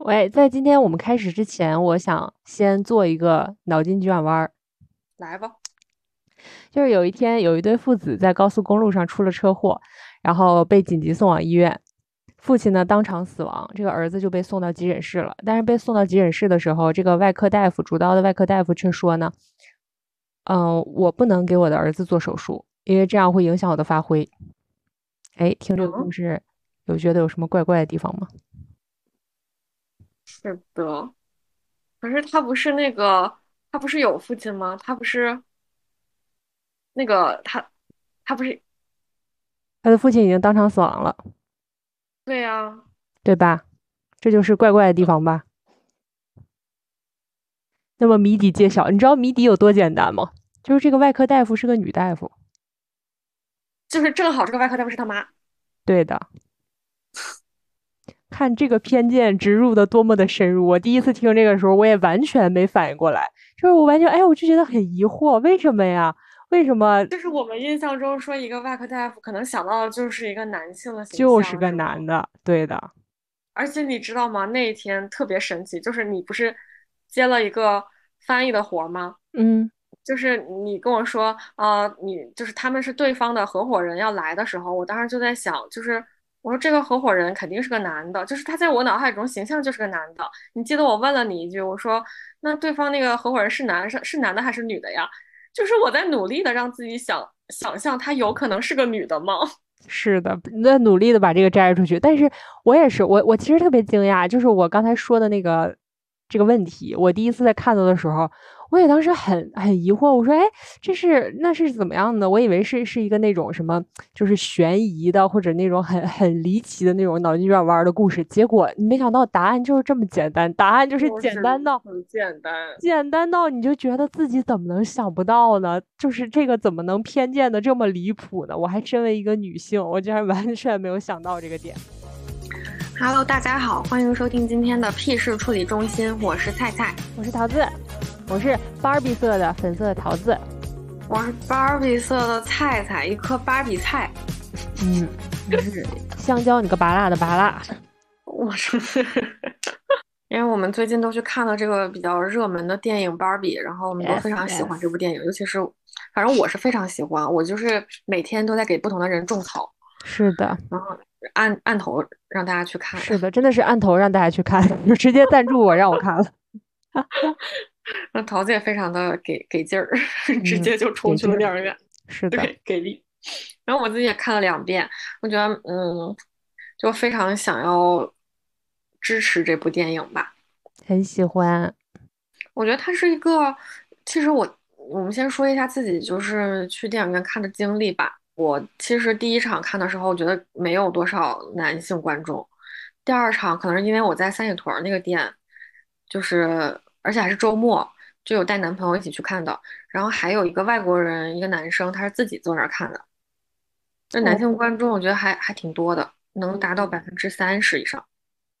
喂，在今天我们开始之前，我想先做一个脑筋急转弯儿。来吧，就是有一天，有一对父子在高速公路上出了车祸，然后被紧急送往医院。父亲呢当场死亡，这个儿子就被送到急诊室了。但是被送到急诊室的时候，这个外科大夫主刀的外科大夫却说呢：“嗯，我不能给我的儿子做手术，因为这样会影响我的发挥。”哎，听这个故事，有觉得有什么怪怪的地方吗？是的，可是他不是那个，他不是有父亲吗？他不是那个他，他不是他的父亲已经当场死亡了，对呀，对吧？这就是怪怪的地方吧？那么谜底揭晓，你知道谜底有多简单吗？就是这个外科大夫是个女大夫，就是正好这个外科大夫是他妈。对的。看这个偏见植入的多么的深入！我第一次听这个时候，我也完全没反应过来，就是我完全哎，我就觉得很疑惑，为什么呀？为什么？就是我们印象中说一个外科大夫，可能想到的就是一个男性的形象，就是个男的，对的。而且你知道吗？那一天特别神奇，就是你不是接了一个翻译的活吗？嗯，就是你跟我说，呃，你就是他们是对方的合伙人要来的时候，我当时就在想，就是。我说这个合伙人肯定是个男的，就是他在我脑海中形象就是个男的。你记得我问了你一句，我说那对方那个合伙人是男是是男的还是女的呀？就是我在努力的让自己想想象他有可能是个女的吗？是的，你在努力的把这个摘出去。但是我也是，我我其实特别惊讶，就是我刚才说的那个这个问题，我第一次在看到的时候。我也当时很很疑惑，我说：“哎，这是那是怎么样的？我以为是是一个那种什么，就是悬疑的，或者那种很很离奇的那种脑筋急转弯的故事。结果没想到答案就是这么简单，答案就是简单到很简单，简单到你就觉得自己怎么能想不到呢？就是这个怎么能偏见的这么离谱呢？我还身为一个女性，我竟然完全没有想到这个点。” Hello，大家好，欢迎收听今天的屁事处理中心，我是菜菜，我是桃子。我是芭比色的粉色的桃子，我是芭比色的菜菜，一颗芭比菜。嗯，是香蕉，你个拔辣的拔辣。我是，因为我们最近都去看了这个比较热门的电影芭比，然后我们都非常喜欢这部电影，尤其是，反正我是非常喜欢，我就是每天都在给不同的人种草。是的，然后按按头让大家去看。是的，真的是按头让大家去看，就 直接赞助我让我看了。那桃子也非常的给给劲儿，直接就冲去了电影院，是的，给力。然后我自己也看了两遍，我觉得嗯，就非常想要支持这部电影吧，很喜欢。我觉得它是一个，其实我我们先说一下自己就是去电影院看的经历吧。我其实第一场看的时候，我觉得没有多少男性观众。第二场可能是因为我在三里屯那个店，就是。而且还是周末，就有带男朋友一起去看的，然后还有一个外国人，一个男生，他是自己坐那儿看的。那男性观众我觉得还还挺多的，能达到百分之三十以上。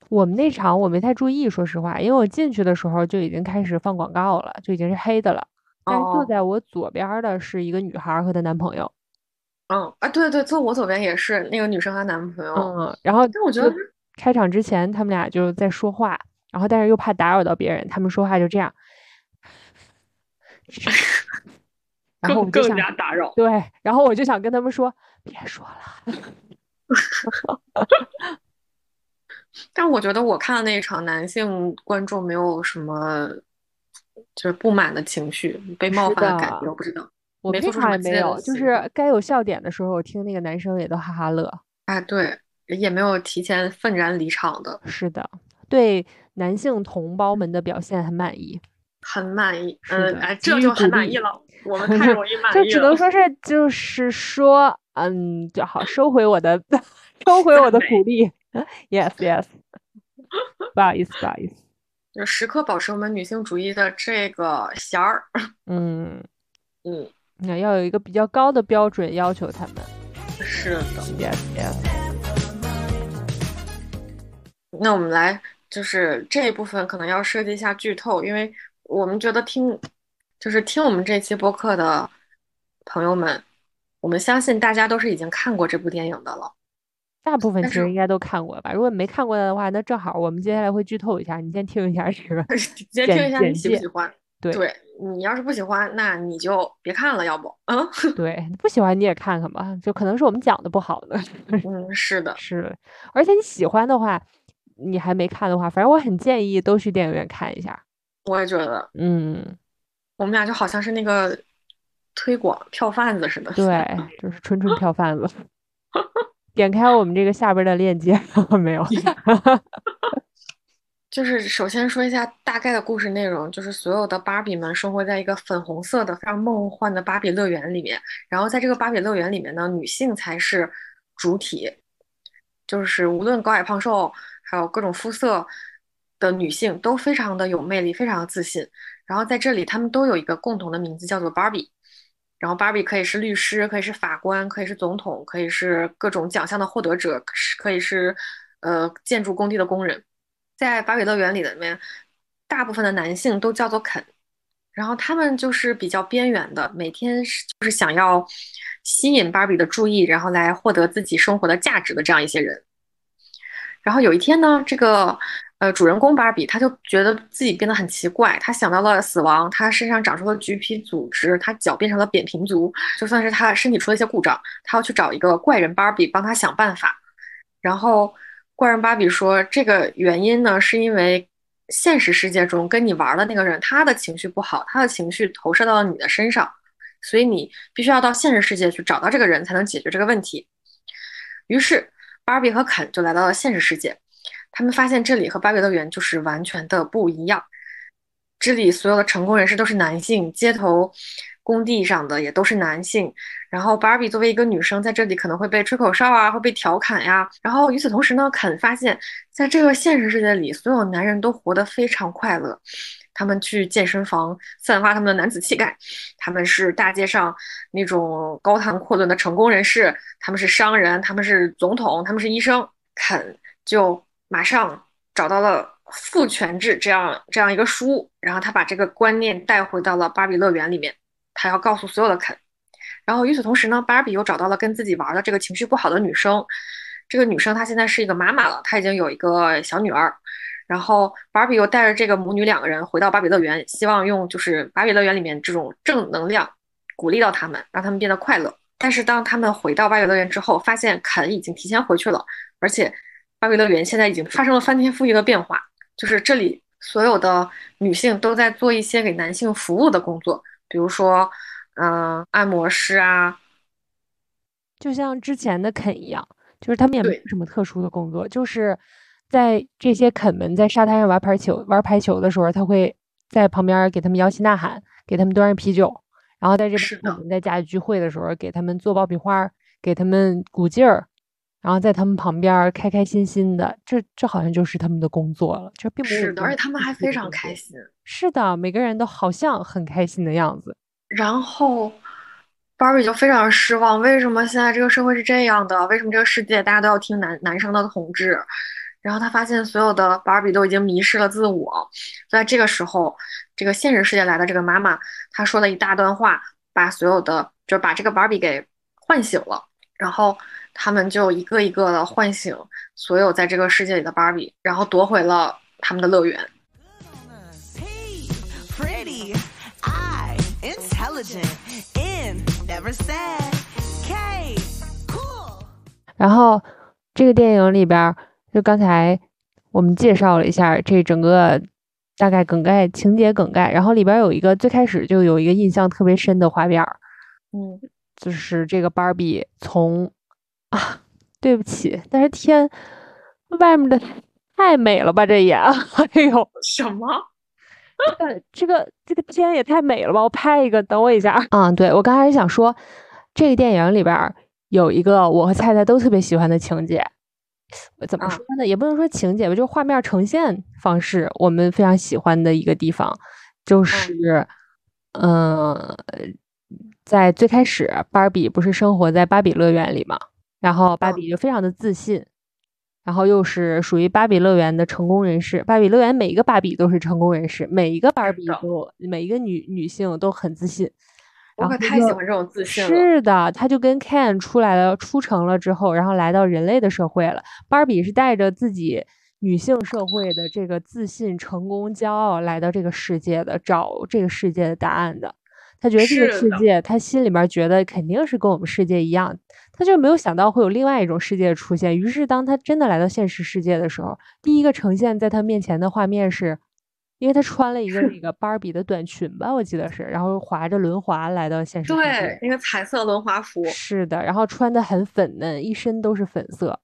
我们那场我没太注意，说实话，因为我进去的时候就已经开始放广告了，就已经是黑的了。但是坐在我左边的是一个女孩和她男朋友。嗯啊，对对，坐我左边也是那个女生和男朋友。嗯，然后但我觉得开场之前他们俩就在说话。然后，但是又怕打扰到别人，他们说话就这样，然后更加打扰。对，然后我就想跟他们说，别说了。但我觉得我看的那一场，男性观众没有什么就是不满的情绪，被冒犯的感觉，我不知道。我没场也没有，就是该有笑点的时候，我听那个男生也都哈哈乐。哎，对，也没有提前愤然离场的。是的，对。男性同胞们的表现很满意，很满意。嗯，哎，这就很满意了。我们 太容易满意了。就只能说是，就是说，嗯，就好收回我的，收回我的鼓励。Yes，Yes。不好意思，不好意思。就时刻保持我们女性主义的这个弦儿。嗯嗯，那要有一个比较高的标准要求他们。是的，Yes，Yes。那我们来。就是这一部分可能要涉及一下剧透，因为我们觉得听，就是听我们这期播客的朋友们，我们相信大家都是已经看过这部电影的了。大部分其实应该都看过吧。如果没看过的话，那正好我们接下来会剧透一下，你先听一下这个 先听一下你喜不喜欢。对对你要是不喜欢，那你就别看了，要不，嗯 对，不喜欢你也看看吧，就可能是我们讲的不好的。嗯，是的，是，而且你喜欢的话，你还没看的话，反正我很建议都去电影院看一下。我也觉得嗯，我们俩就好像是那个推广票贩子似的。对，就是纯纯票贩子。点开我们这个下边的链接，没有？就是首先说一下大概的故事内容，就是所有的芭比们生活在一个粉红色的非常梦幻的芭比乐园里面，然后在这个芭比乐园里面呢，女性才是主体，就是无论高矮胖瘦，还有各种肤色的女性都非常的有魅力，非常的自信。然后在这里，她们都有一个共同的名字，叫做芭比。然后芭比可以是律师，可以是法官，可以是总统，可以是各种奖项的获得者，可以是呃建筑工地的工人。在芭比乐园里的面，大部分的男性都叫做肯，然后他们就是比较边缘的，每天是就是想要吸引芭比的注意，然后来获得自己生活的价值的这样一些人。然后有一天呢，这个呃主人公芭比他就觉得自己变得很奇怪，他想到了死亡，他身上长出了橘皮组织，他脚变成了扁平足，就算是他身体出了一些故障，他要去找一个怪人芭比帮他想办法，然后。怪人芭比说：“这个原因呢，是因为现实世界中跟你玩的那个人，他的情绪不好，他的情绪投射到了你的身上，所以你必须要到现实世界去找到这个人，才能解决这个问题。”于是，芭比和肯就来到了现实世界。他们发现这里和芭比乐园就是完全的不一样。这里所有的成功人士都是男性，街头。工地上的也都是男性，然后芭比作为一个女生，在这里可能会被吹口哨啊，会被调侃呀。然后与此同时呢，肯发现，在这个现实世界里，所有男人都活得非常快乐。他们去健身房散发他们的男子气概，他们是大街上那种高谈阔论的成功人士，他们是商人，他们是总统，他们是医生。肯就马上找到了《父权制》这样这样一个书，然后他把这个观念带回到了芭比乐园里面。他要告诉所有的肯，然后与此同时呢，芭比又找到了跟自己玩的这个情绪不好的女生。这个女生她现在是一个妈妈了，她已经有一个小女儿。然后芭比又带着这个母女两个人回到芭比乐园，希望用就是芭比乐园里面这种正能量鼓励到他们，让他们变得快乐。但是当他们回到芭比乐园之后，发现肯已经提前回去了，而且芭比乐园现在已经发生了翻天覆地的变化，就是这里所有的女性都在做一些给男性服务的工作。比如说，嗯，按摩师啊，就像之前的肯一样，就是他们也没有什么特殊的工作，就是在这些肯们在沙滩上玩排球、玩排球的时候，他会在旁边给他们摇旗呐喊，给他们端上啤酒，然后在这边我们在家里聚会的时候，给他们做爆米花，给他们鼓劲儿，然后在他们旁边开开心心的，这这好像就是他们的工作了，这并不是的，而且他们还非常开心。是的，每个人都好像很开心的样子。然后芭比就非常失望，为什么现在这个社会是这样的？为什么这个世界大家都要听男男生的统治？然后他发现所有的芭比都已经迷失了自我。在这个时候，这个现实世界来的这个妈妈，她说了一大段话，把所有的就是把这个芭比给唤醒了。然后他们就一个一个的唤醒所有在这个世界里的芭比，然后夺回了他们的乐园。然后这个电影里边，就刚才我们介绍了一下这整个大概梗概、情节梗概。然后里边有一个最开始就有一个印象特别深的画面，嗯，就是这个芭比从啊，对不起，但是天外面的太美了吧，这眼，哎呦，什么？这个这个这个天也太美了吧！我拍一个，等我一下。嗯，对我刚开始想说，这个电影里边有一个我和菜菜都特别喜欢的情节，怎么说呢？也不能说情节吧，就是画面呈现方式，我们非常喜欢的一个地方，就是，嗯，在最开始，芭比不是生活在芭比乐园里嘛，然后芭比就非常的自信。然后又是属于芭比乐园的成功人士。芭比乐园每一个芭比都是成功人士，每一个芭比都每一个女女性都很自信。我可太喜欢这种自信了。是的，他就跟 Ken 出来了，出城了之后，然后来到人类的社会了。芭比是带着自己女性社会的这个自信、成功、骄傲来到这个世界的，找这个世界的答案的。他觉得这个世界，他心里面觉得肯定是跟我们世界一样，他就没有想到会有另外一种世界出现。于是，当他真的来到现实世界的时候，第一个呈现在他面前的画面是，因为她穿了一个那 个芭比的短裙吧，我记得是，然后滑着轮滑来到现实，对，那个彩色轮滑服，是的，然后穿的很粉嫩，一身都是粉色，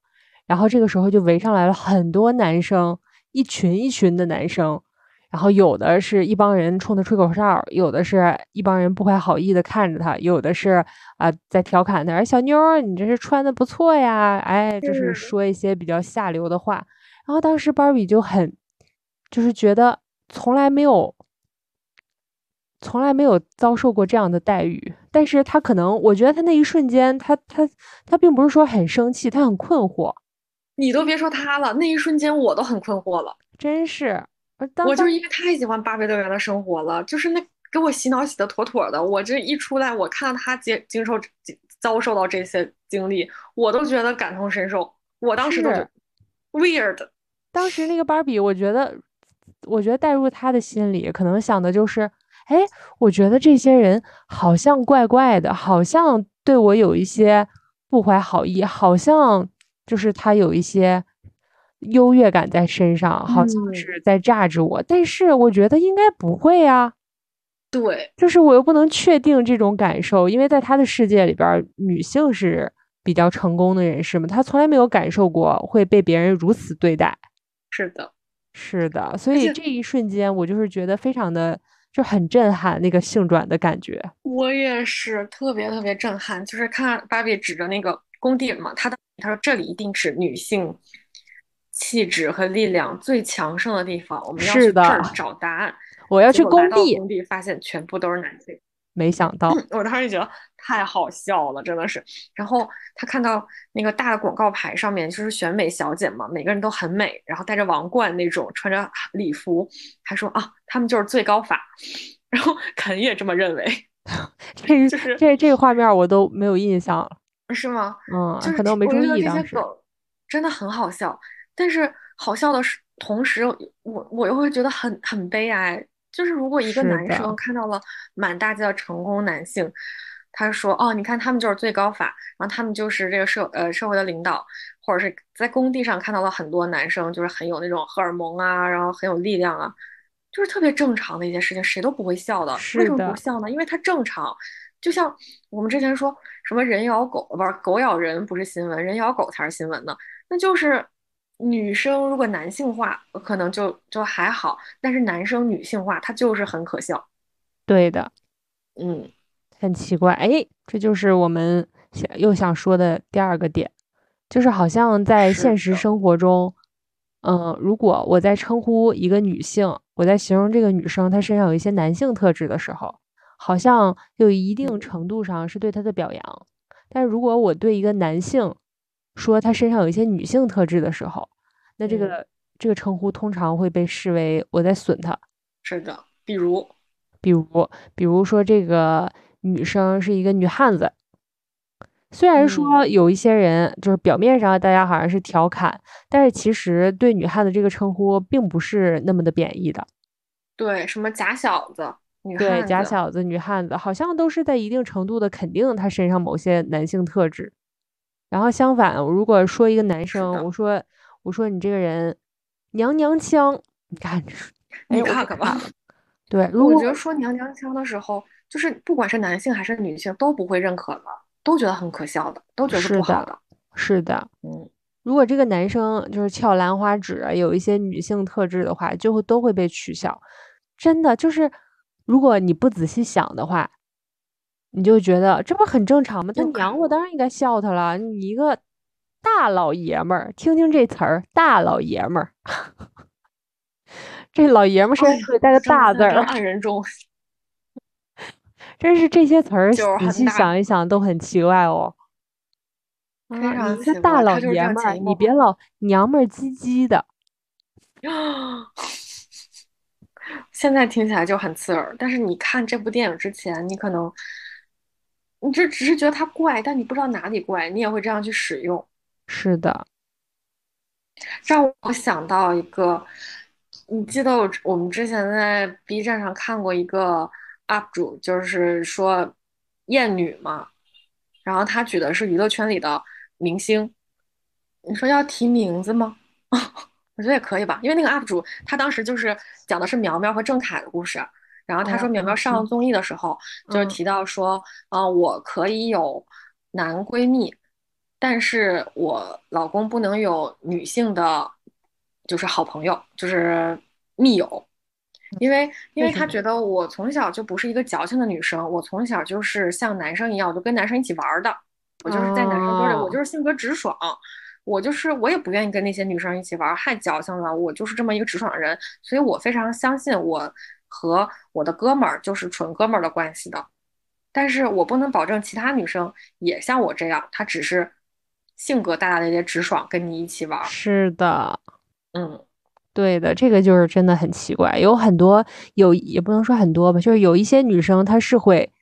然后这个时候就围上来了很多男生，一群一群的男生。然后有的是一帮人冲他吹口哨，有的是一帮人不怀好意的看着他，有的是啊在调侃他，小妞儿你这是穿的不错呀，哎，就是说一些比较下流的话。然后当时芭比就很，就是觉得从来没有，从来没有遭受过这样的待遇。但是他可能，我觉得他那一瞬间，他他他并不是说很生气，他很困惑。你都别说他了，那一瞬间我都很困惑了，真是。我就是因为太喜欢芭比乐园的生活了，就是那给我洗脑洗的妥妥的。我这一出来，我看到他经经受遭受到这些经历，我都觉得感同身受。我当时都 weird。当时那个芭比，我觉得，我觉得带入他的心里，可能想的就是，哎，我觉得这些人好像怪怪的，好像对我有一些不怀好意，好像就是他有一些。优越感在身上，好像是在榨着我，但是我觉得应该不会呀。对，就是我又不能确定这种感受，因为在他的世界里边，女性是比较成功的人士嘛，他从来没有感受过会被别人如此对待。是的，是的，所以这一瞬间，我就是觉得非常的就很震撼，那个性转的感觉。我也是特别特别震撼，就是看芭比指着那个工地嘛，他的他说这里一定是女性。气质和力量最强盛的地方，我们要去这儿找答案。我要去工地，工地发现全部都是男性。没想到，我当时觉得太好笑了，真的是。然后他看到那个大的广告牌上面就是选美小姐嘛，每个人都很美，然后戴着王冠那种，穿着礼服，他说啊，他们就是最高法。然后 肯也这么认为。这就是这这个画面我都没有印象了，是吗？嗯，就可能我没注意当时。真的很好笑。但是好笑的是，同时我我又会觉得很很悲哀。就是如果一个男生看到了满大街的成功男性，他说：“哦，你看他们就是最高法，然后他们就是这个社呃社会的领导，或者是在工地上看到了很多男生，就是很有那种荷尔蒙啊，然后很有力量啊，就是特别正常的一件事情，谁都不会笑的。为什么不笑呢？因为它正常。就像我们之前说什么人咬狗，不是狗咬人不是新闻，人咬狗才是新闻呢，那就是。女生如果男性化，可能就就还好，但是男生女性化，他就是很可笑。对的，嗯，很奇怪，哎，这就是我们想又想说的第二个点，就是好像在现实生活中，嗯，如果我在称呼一个女性，我在形容这个女生她身上有一些男性特质的时候，好像有一定程度上是对她的表扬，但是如果我对一个男性，说他身上有一些女性特质的时候，那这个这个称呼通常会被视为我在损他。是的，比如，比如，比如说这个女生是一个女汉子，虽然说有一些人就是表面上大家好像是调侃，但是其实对女汉子这个称呼并不是那么的贬义的。对，什么假小子、女对假小子、女汉子，好像都是在一定程度的肯定他身上某些男性特质。然后相反，我如果说一个男生，我说我说你这个人娘娘腔，你看，你看看吧。对，如果我觉得说娘娘腔的时候，就是不管是男性还是女性都不会认可的，都觉得很可笑的，都觉得是不好的。是的，嗯，如果这个男生就是翘兰花指，有一些女性特质的话，就会都会被取笑。真的就是，如果你不仔细想的话。你就觉得这不很正常吗？他娘，我当然应该笑他了。你一个大老爷们儿，听听这词儿，大老爷们儿，这老爷们儿身上会带个大字儿。暗人中，真是这些词儿，仔细想一想都很奇怪哦。非常一个大老爷们儿，你别老娘们儿唧唧的。现在听起来就很刺耳，但是你看这部电影之前，你可能。你这只是觉得它怪，但你不知道哪里怪，你也会这样去使用。是的，让我想到一个，你记得我我们之前在 B 站上看过一个 UP 主，就是说厌女嘛，然后他举的是娱乐圈里的明星，你说要提名字吗？我觉得也可以吧，因为那个 UP 主他当时就是讲的是苗苗和郑恺的故事，然后他说苗苗上综艺的时候就是提到说，嗯，我可以有男闺蜜。但是我老公不能有女性的，就是好朋友，就是密友，因为因为他觉得我从小就不是一个矫情的女生，我从小就是像男生一样，我就跟男生一起玩的，我就是在男生堆里，我就是性格直爽，我就是我也不愿意跟那些女生一起玩，太矫情了，我就是这么一个直爽的人，所以我非常相信我和我的哥们儿就是纯哥们儿的关系的，但是我不能保证其他女生也像我这样，她只是。性格大大咧咧、直爽，跟你一起玩。是的，嗯，对的，这个就是真的很奇怪。有很多有，也不能说很多吧，就是有一些女生她是会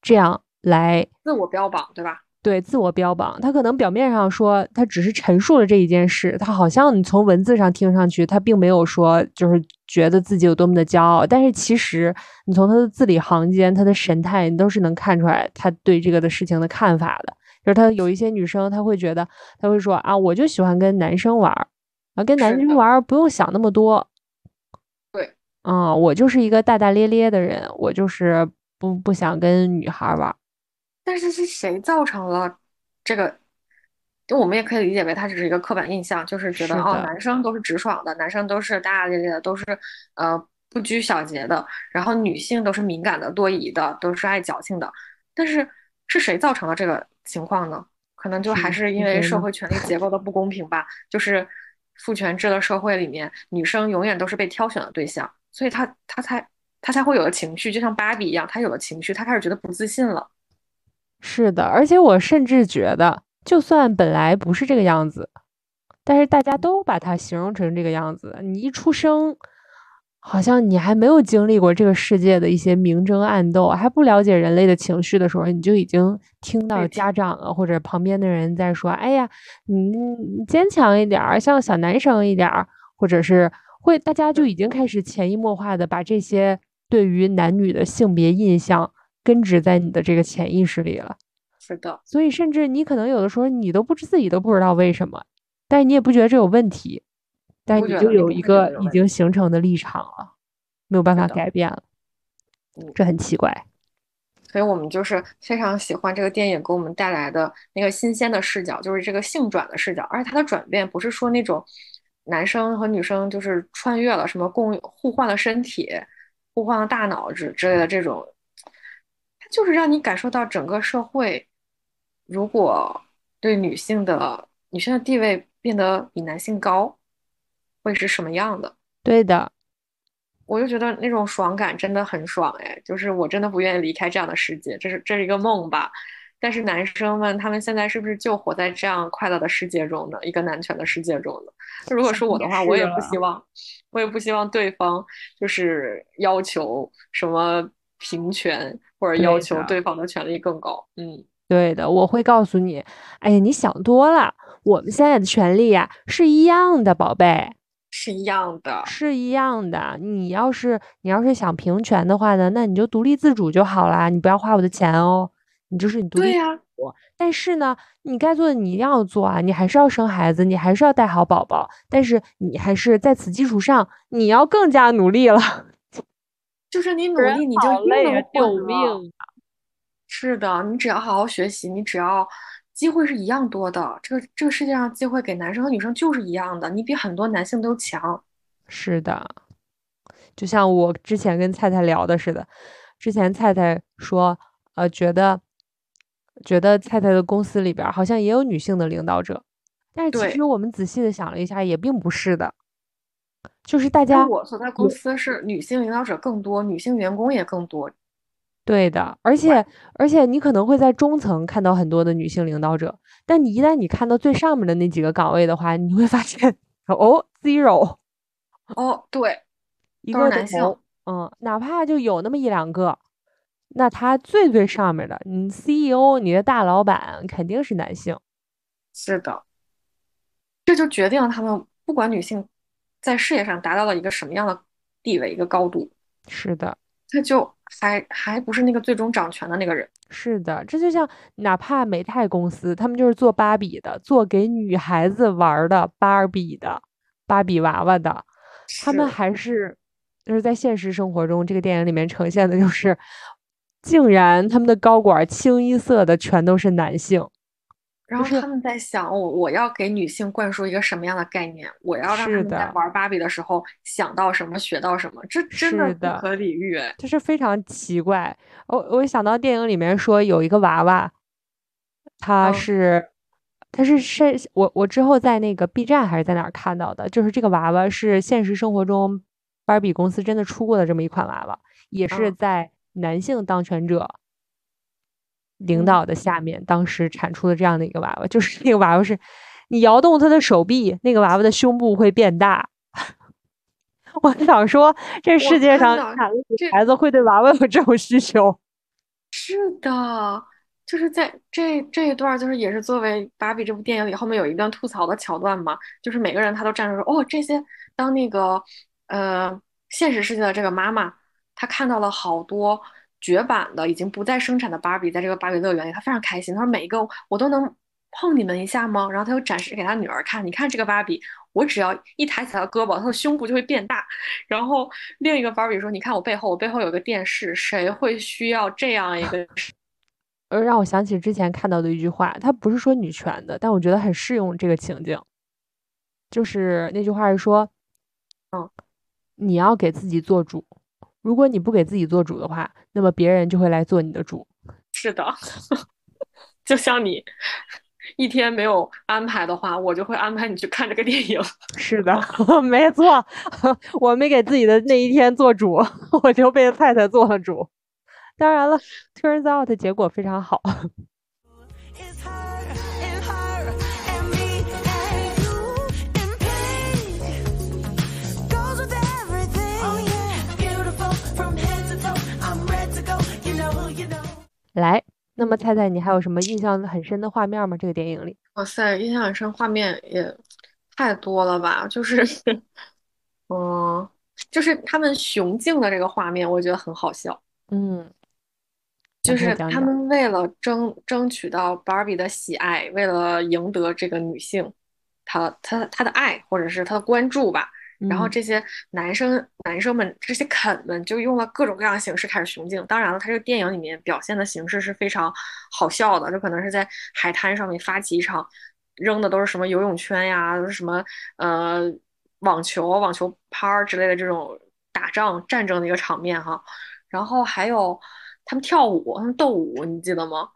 这样来自我标榜，对吧？对，自我标榜，他可能表面上说他只是陈述了这一件事，他好像你从文字上听上去，他并没有说就是觉得自己有多么的骄傲，但是其实你从他的字里行间、他的神态，你都是能看出来他对这个的事情的看法的。就是他有一些女生，她会觉得，她会说啊，我就喜欢跟男生玩儿，啊，跟男生玩儿不用想那么多。对，啊，我就是一个大大咧咧的人，我就是不不想跟女孩玩儿。但是是谁造成了这个？就我们也可以理解为它只是一个刻板印象，就是觉得哦，男生都是直爽的，男生都是大大咧咧的，都是呃不拘小节的，然后女性都是敏感的、多疑的，都是爱矫情的。但是是谁造成了这个？情况呢，可能就还是因为社会权力结构的不公平吧。就是父权制的社会里面，女生永远都是被挑选的对象，所以她她才她才会有了情绪，就像芭比一样，她有了情绪，她开始觉得不自信了。是的，而且我甚至觉得，就算本来不是这个样子，但是大家都把它形容成这个样子，你一出生。好像你还没有经历过这个世界的一些明争暗斗，还不了解人类的情绪的时候，你就已经听到家长啊或者旁边的人在说：“哎呀，你坚强一点儿，像小男生一点儿。”或者是会大家就已经开始潜移默化的把这些对于男女的性别印象根植在你的这个潜意识里了。是的，所以甚至你可能有的时候你都不知自己都不知道为什么，但是你也不觉得这有问题。但你就有一个已经形成的立场了，没有办法改变了，这很奇怪。所以我们就是非常喜欢这个电影给我们带来的那个新鲜的视角，就是这个性转的视角。而且它的转变不是说那种男生和女生就是穿越了什么共互换了身体、互换了大脑之之类的这种，它就是让你感受到整个社会如果对女性的女性的地位变得比男性高。会是什么样的？对的，我就觉得那种爽感真的很爽哎，就是我真的不愿意离开这样的世界，这是这是一个梦吧？但是男生们他们现在是不是就活在这样快乐的世界中呢？一个男权的世界中呢？如果是我的话，我也不希望，我也不希望对方就是要求什么平权或者要求对方的权利更高。嗯，对的，我会告诉你，哎呀，你想多了，我们现在的权利呀是一样的，宝贝。是一样的，是一样的。你要是你要是想平权的话呢，那你就独立自主就好啦，你不要花我的钱哦。你就是你独立对呀。但是呢，你该做的你一定要做啊，你还是要生孩子，你还是要带好宝宝。但是你还是在此基础上，你要更加努力了。就是你努力，你就一定能！救命！是的，你只要好好学习，你只要。机会是一样多的，这个这个世界上机会给男生和女生就是一样的，你比很多男性都强。是的，就像我之前跟菜菜聊的似的，之前菜菜说，呃，觉得觉得菜菜的公司里边好像也有女性的领导者，但是其实我们仔细的想了一下，也并不是的，就是大家我所在公司是女性领导者更多，女性员工也更多。对的，而且而且你可能会在中层看到很多的女性领导者，但你一旦你看到最上面的那几个岗位的话，你会发现哦，zero，哦，对，一个男性，嗯，哪怕就有那么一两个，那他最最上面的，你 CEO，你的大老板肯定是男性。是的，这就决定了他们不管女性在事业上达到了一个什么样的地位、一个高度。是的，他就还还不是那个最终掌权的那个人。是的，这就像哪怕美泰公司，他们就是做芭比的，做给女孩子玩的芭比的芭比娃娃的，他们还是就是在现实生活中，这个电影里面呈现的就是。竟然他们的高管清一色的全都是男性，然后他们在想我我要给女性灌输一个什么样的概念？我要让他们在玩芭比的时候想到什么学到什么？这真的不可理喻，就是非常奇怪。我我想到电影里面说有一个娃娃，他是他是是我我之后在那个 B 站还是在哪儿看到的？就是这个娃娃是现实生活中芭比公司真的出过的这么一款娃娃，也是在。男性当权者领导的下面，当时产出的这样的一个娃娃，就是那个娃娃是，你摇动他的手臂，那个娃娃的胸部会变大。我想说，这世界上哪个孩子会对娃娃有这种需求？是的，就是在这这一段，就是也是作为《芭比》这部电影里后面有一段吐槽的桥段嘛，就是每个人他都站着说，哦，这些当那个呃现实世界的这个妈妈。她看到了好多绝版的、已经不再生产的芭比，在这个芭比乐园里，他非常开心。他说：“每一个我都能碰你们一下吗？”然后他又展示给他女儿看：“你看这个芭比，我只要一抬起他的胳膊，他的胸部就会变大。”然后另一个芭比说：“你看我背后，我背后有个电视，谁会需要这样一个？”呃，让我想起之前看到的一句话，他不是说女权的，但我觉得很适用这个情境。就是那句话是说：“嗯，你要给自己做主。”如果你不给自己做主的话，那么别人就会来做你的主。是的，就像你一天没有安排的话，我就会安排你去看这个电影。是的，没错，我没给自己的那一天做主，我就被太太做了主。当然了，turns out 结果非常好。来，那么菜菜，你还有什么印象很深的画面吗？这个电影里，哇塞，印象很深，画面也太多了吧？就是，嗯，就是他们雄竞的这个画面，我觉得很好笑。嗯，就是他们为了争争取到 Barbie 的喜爱，为了赢得这个女性，她她她的爱或者是她的关注吧。然后这些男生男生们这些肯们就用了各种各样的形式开始雄竞。当然了，他这个电影里面表现的形式是非常好笑的，就可能是在海滩上面发起一场，扔的都是什么游泳圈呀，都是什么呃网球、网球拍儿之类的这种打仗战争的一个场面哈。然后还有他们跳舞，他们斗舞，你记得吗？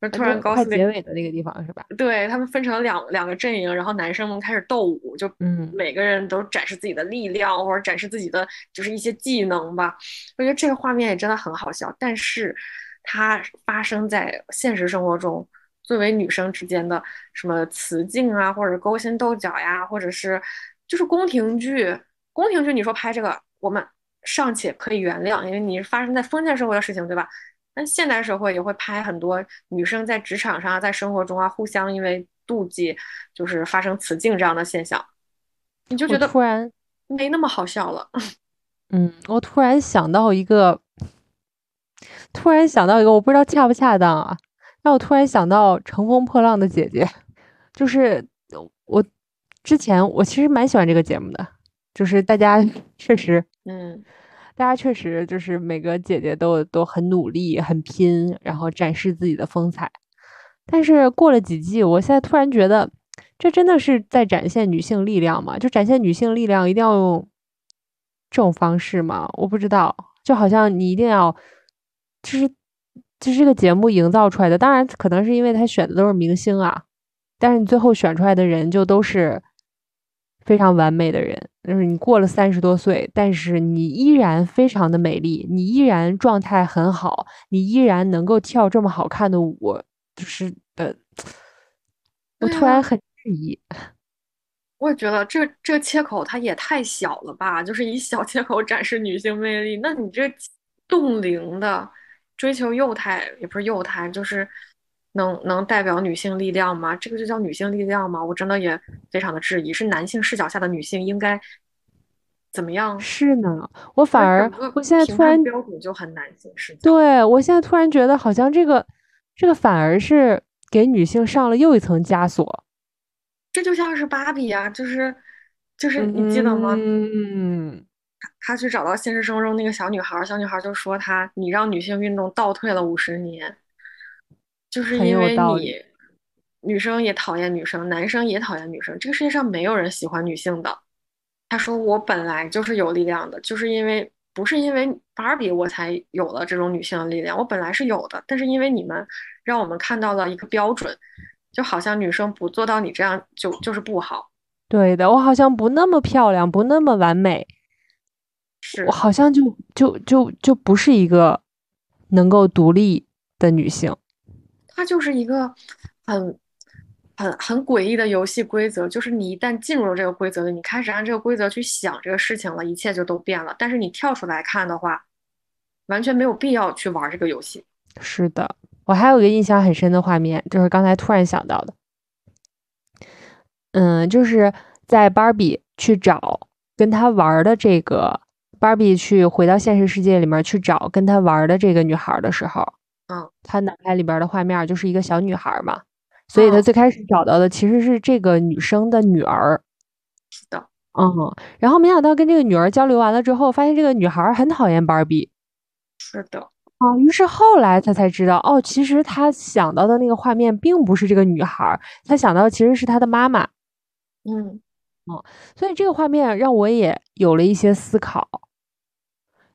就突然高兴，结尾的那个地方是吧？对他们分成了两两个阵营，然后男生们开始斗舞，就嗯，每个人都展示自己的力量或者展示自己的就是一些技能吧。我觉得这个画面也真的很好笑，但是它发生在现实生活中，作为女生之间的什么雌竞啊，或者勾心斗角呀，或者是就是宫廷剧，宫廷剧你说拍这个，我们尚且可以原谅，因为你是发生在封建社会的事情，对吧？但现代社会也会拍很多女生在职场上、在生活中啊，互相因为妒忌，就是发生雌竞这样的现象，你就觉得突然没那么好笑了。嗯，我突然想到一个，突然想到一个，我不知道恰不恰当啊。让我突然想到《乘风破浪的姐姐》，就是我之前我其实蛮喜欢这个节目的，就是大家 确实嗯。大家确实就是每个姐姐都都很努力、很拼，然后展示自己的风采。但是过了几季，我现在突然觉得，这真的是在展现女性力量吗？就展现女性力量一定要用这种方式吗？我不知道，就好像你一定要，就是就是这个节目营造出来的。当然，可能是因为他选的都是明星啊，但是你最后选出来的人就都是。非常完美的人，就是你过了三十多岁，但是你依然非常的美丽，你依然状态很好，你依然能够跳这么好看的舞，就是呃，我突然很质疑。我也觉得这这个切口它也太小了吧，就是以小切口展示女性魅力，那你这冻龄的追求幼态，也不是幼态，就是能能代表女性力量吗？这个就叫女性力量吗？我真的也非常的质疑，是男性视角下的女性应该怎么样？是呢，我反而我现在突然标准就很男性视角。对我现在突然觉得，好像这个这个反而是给女性上了又一层枷锁。这就像是芭比啊，就是就是你记得吗？嗯，他去找到现实生活中那个小女孩儿，小女孩儿就说他，你让女性运动倒退了五十年，就是因为你女生也讨厌女生，男生也讨厌女生，这个世界上没有人喜欢女性的。他说我本来就是有力量的，就是因为不是因为芭比我才有了这种女性的力量，我本来是有的，但是因为你们让我们看到了一个标准，就好像女生不做到你这样就就是不好，对的，我好像不那么漂亮，不那么完美，是我好像就就就就不是一个能够独立的女性。它就是一个很很很诡异的游戏规则，就是你一旦进入了这个规则里，你开始按这个规则去想这个事情了，一切就都变了。但是你跳出来看的话，完全没有必要去玩这个游戏。是的，我还有个印象很深的画面，就是刚才突然想到的，嗯，就是在芭比去找跟他玩的这个芭比去回到现实世界里面去找跟他玩的这个女孩的时候，嗯，他脑海里边的画面就是一个小女孩儿嘛，所以他嗯。最开始找到的其实是这个女生的女儿，是的，嗯，然后没想到跟这个女儿交流完了之后，发现这个女孩儿很讨厌芭比，是的，啊，于是后来他才知道，哦，其实他想到的那个画面并不是这个女孩儿，他想到其实是他的妈妈。嗯，所以这个画面让我也有了一些思考。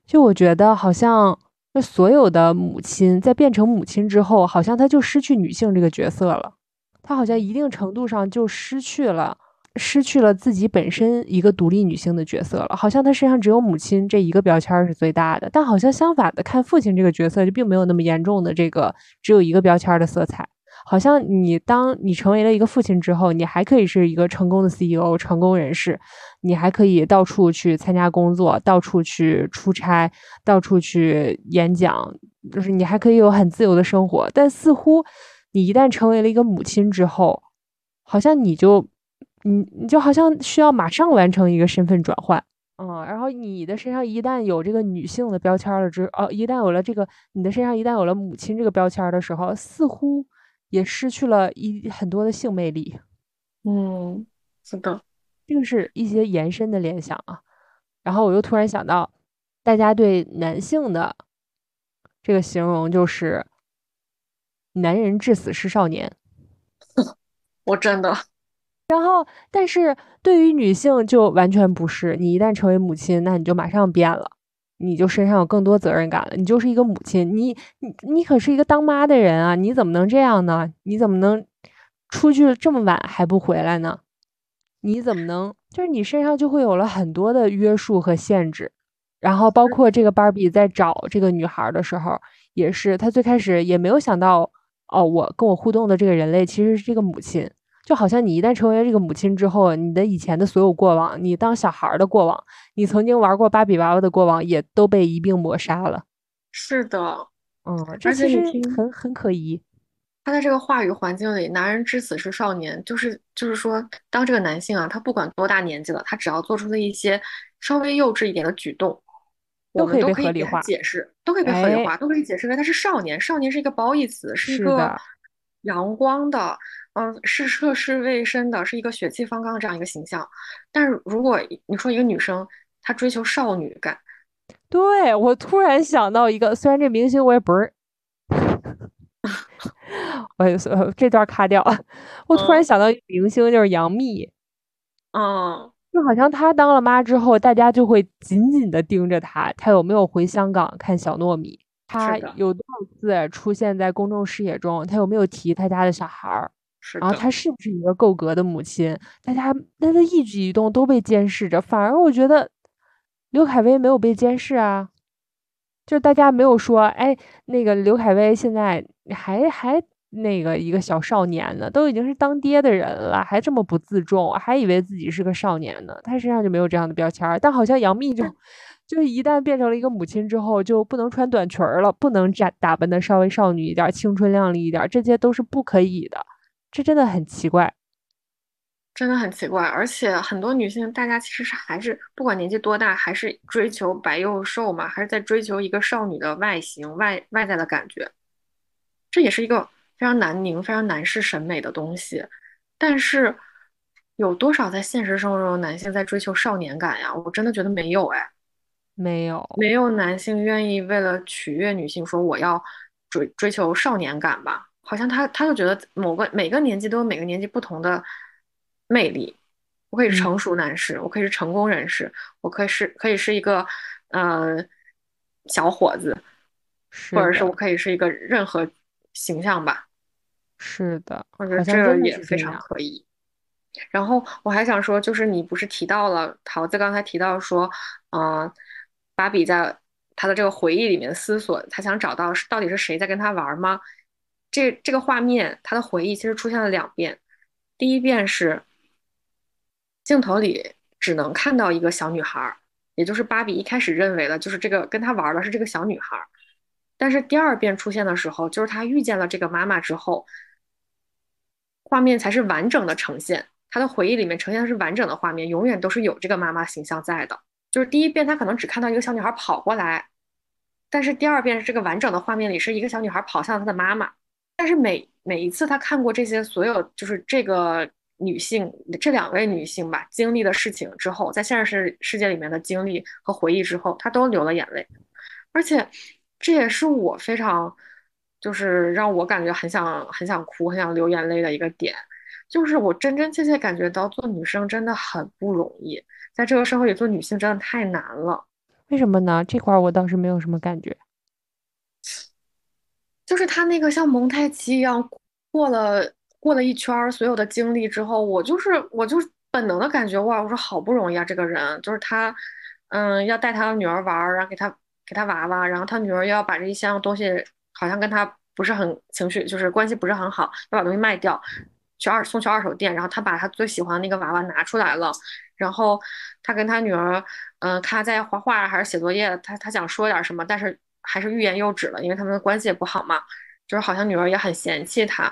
就我觉得，好像那所有的母亲在变成母亲之后，好像她就失去女性这个角色了。她好像一定程度上就失去了，失去了自己本身一个独立女性的角色了。好像她身上只有母亲这一个标签是最大的，但好像相反的，看父亲这个角色就并没有那么严重的这个只有一个标签的色彩。好像你当你成为了一个父亲之后，你还可以是一个成功的 CEO、成功人士，你还可以到处去参加工作，到处去出差，到处去演讲，就是你还可以有很自由的生活。但似乎你一旦成为了一个母亲之后，好像你就你你就好像需要马上完成一个身份转换。嗯，然后你的身上一旦有这个女性的标签了之，哦，一旦有了这个，你的身上一旦有了母亲这个标签的时候，似乎也失去了一很多的性魅力。嗯，是的，这个是一些延伸的联想啊。然后我又突然想到，大家对男性的这个形容就是“男人至死是少年 我真的，”，然后但是对于女性就完全不是。你一旦成为母亲，那你就马上变了，你就身上有更多责任感了。你就是一个母亲，你你你可是一个当妈的人啊！你怎么能这样呢？你怎么能出去这么晚还不回来呢？你怎么能就是你身上就会有了很多的约束和限制，然后包括这个芭比在找这个女孩儿的时候，也是她最开始也没有想到，哦，我跟我互动的这个人类其实是这个母亲，就好像你一旦成为这个母亲之后，你的以前的所有过往，你当小孩儿的过往，你曾经玩过芭比娃娃的过往，也都被一并抹杀了。是的。嗯，这而且其实很很可疑。他在这个话语环境里，男人至死是少年，就是就是说，当这个男性啊，他不管多大年纪了，他只要做出了一些稍微幼稚一点的举动，都可以被合理化解释，都可以被合理哎化，都可以解释为他是少年。少年是一个褒义词，是一个阳光的，嗯、是涉世未深的，是一个血气方刚的这样一个形象。但是如果你说一个女生，她追求少女感，对，我突然想到一个，虽然这明星我也不是，我也是这段卡掉。我突然嗯。想到一个明星，就是杨幂，嗯，就好像她当了妈之后，大家就会紧紧的盯着她，她有没有回香港看小糯米，她有多少次出现在公众视野中，她有没有提她家的小孩儿，然后她是不是一个够格的母亲，大家她的一举一动都被监视着，反而我觉得刘恺威没有被监视啊。就是大家没有说，哎，那个刘恺威现在还还那个一个小少年呢，都已经是当爹的人了，还这么不自重，还以为自己是个少年呢。他身上就没有这样的标签儿，但好像杨幂就 就一旦变成了一个母亲之后，就不能穿短裙儿了，不能打打扮的稍微少女一点、青春靓丽一点，这些都是不可以的。这真的很奇怪，真的很奇怪。而且很多女性，大家其实是还是不管年纪多大，还是追求白幼瘦嘛，还是在追求一个少女的外形、外外在的感觉。这也是一个非常男凝、非常男士审美的东西。但是有多少在现实生活中男性在追求少年感呀？我真的觉得没有哎。没有，没有男性愿意为了取悦女性说我要追追求少年感吧？好像他他就觉得某个每个年纪都有每个年纪不同的魅力。我可以是成熟男士，我可以是成功人士，我可以是可以是一个呃小伙子，或者是我可以是一个任何形象吧。是的，我觉得这也非常可以。然后我还想说，就是你不是提到了桃子刚才提到说，嗯。芭比在他的这个回忆里面思索，他想找到到底是谁在跟他玩吗？这这个画面，他的回忆其实出现了两遍。第一遍是镜头里只能看到一个小女孩，也就是芭比一开始认为的就是这个跟他玩的是这个小女孩。但是第二遍出现的时候，就是他遇见了这个妈妈之后，画面才是完整的呈现。他的回忆里面呈现的是完整的画面，永远都是有这个妈妈形象在的。就是第一遍，他可能只看到一个小女孩跑过来，但是第二遍是这个完整的画面里是一个小女孩跑向她的妈妈。但是每每一次他看过这些所有，就是这个女性这两位女性吧经历的事情之后，在现实世界里面的经历和回忆之后，他都流了眼泪。而且这也是我非常就是让我感觉很想很想哭、很想流眼泪的一个点，就是我真真切切感觉到做女生真的很不容易。在这个社会里做女性真的太难了，为什么呢？这块我倒是没有什么感觉，就是他那个像蒙太奇一样过了过了一圈所有的经历之后，我就是我就本能的感觉哇，我说好不容易啊，这个人就是他，嗯，要带他的女儿玩，然后给他给他娃娃，然后他女儿要把这一箱东西，好像跟他不是很情绪，就是关系不是很好，要把东西卖掉，去二送去二手店，然后他把他最喜欢那个娃娃拿出来了。然后他跟他女儿，嗯，他在画画还是写作业，他他想说点什么，但是还是欲言又止了，因为他们的关系也不好嘛，就是好像女儿也很嫌弃他，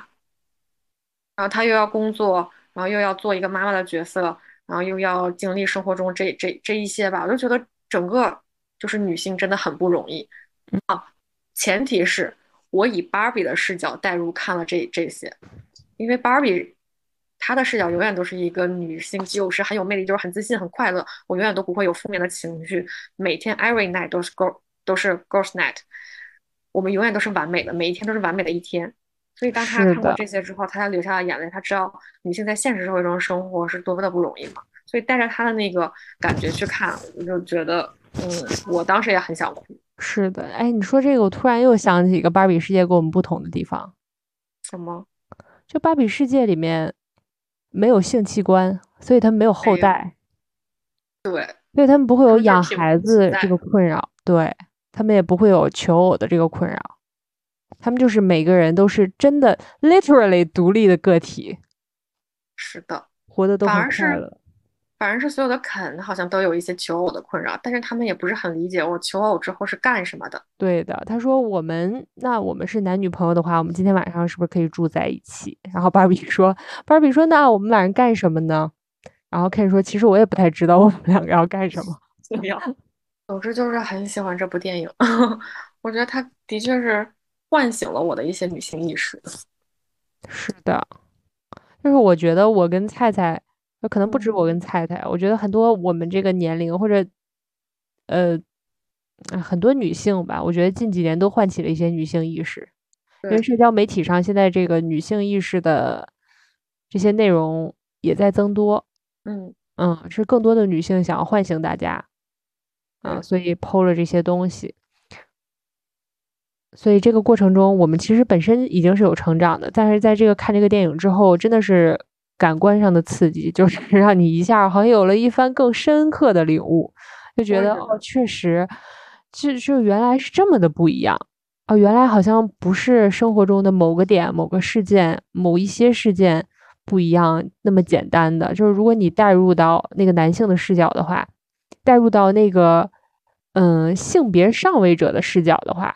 然后他又要工作，然后又要做一个妈妈的角色，然后又要经历生活中这这这一些吧，我就觉得整个就是女性真的很不容易啊，前提是我以芭比的视角代入看了这这些，因为芭比。她的视角永远都是一个女性，就是很有魅力，就是很自信、很快乐。我永远都不会有负面的情绪，每天 every night 都是 girl 都是 girls night。我们永远都是完美的，每一天都是完美的一天。所以当他看过这些之后，他才流下了眼泪。他知道女性在现实社会中生活是多么的不容易嘛。所以带着他的那个感觉去看，我就觉得，嗯，我当时也很想哭。是的，哎，你说这个，我突然又想起一个芭比世界跟我们不同的地方。什么？就芭比世界里面。没有性器官，所以他们没有后代。对，所以他们不会有养孩子这个困扰。对他们也不会有求偶的这个困扰。他们就是每个人都是真的 literally 独立的个体。是的，活的都很快乐。反而是所有的肯好像都有一些求偶的困扰，但是他们也不是很理解我求偶之后是干什么的。对的，他说我们那我们是男女朋友的话，我们今天晚上是不是可以住在一起？然后芭比说，芭比说那我们晚上干什么呢？然后 Ken 说，其实我也不太知道我们两个要干什么。总之就是很喜欢这部电影，我觉得它的确是唤醒了我的一些女性意识。是的，就是我觉得我跟菜菜。可能不止我跟菜菜，我觉得很多我们这个年龄或者，呃，很多女性吧，我觉得近几年都唤起了一些女性意识，因为社交媒体上现在这个女性意识的这些内容也在增多。嗯嗯，是更多的女性想要唤醒大家，啊，所以剖了这些东西。所以这个过程中，我们其实本身已经是有成长的，但是在这个看这个电影之后，真的是。感官上的刺激，就是 让你一下好像有了一番更深刻的领悟，就觉得哦，确实，就就原来是这么的不一样哦，原来好像不是生活中的某个点、某个事件、某一些事件不一样那么简单的。就是如果你带入到那个男性的视角的话，带入到那个嗯性别上位者的视角的话，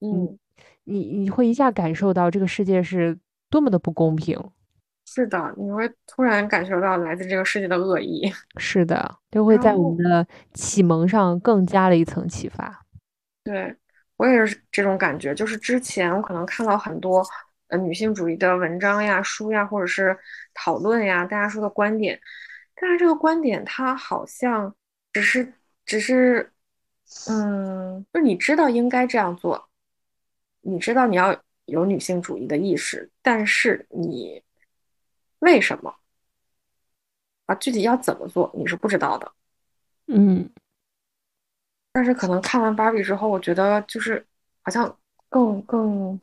嗯，你你会一下感受到这个世界是多么的不公平。是的，你会突然感受到来自这个世界的恶意。是的，就会在我们的启蒙上更加了一层启发。对，我也是这种感觉，就是之前我可能看到很多呃女性主义的文章呀、书呀，或者是讨论呀，大家说的观点，但是这个观点它好像只是只是，嗯，就是你知道应该这样做，你知道你要有女性主义的意识，但是你为什么啊？具体要怎么做，你是不知道的。嗯，但是可能看完芭比之后，我觉得就是好像更更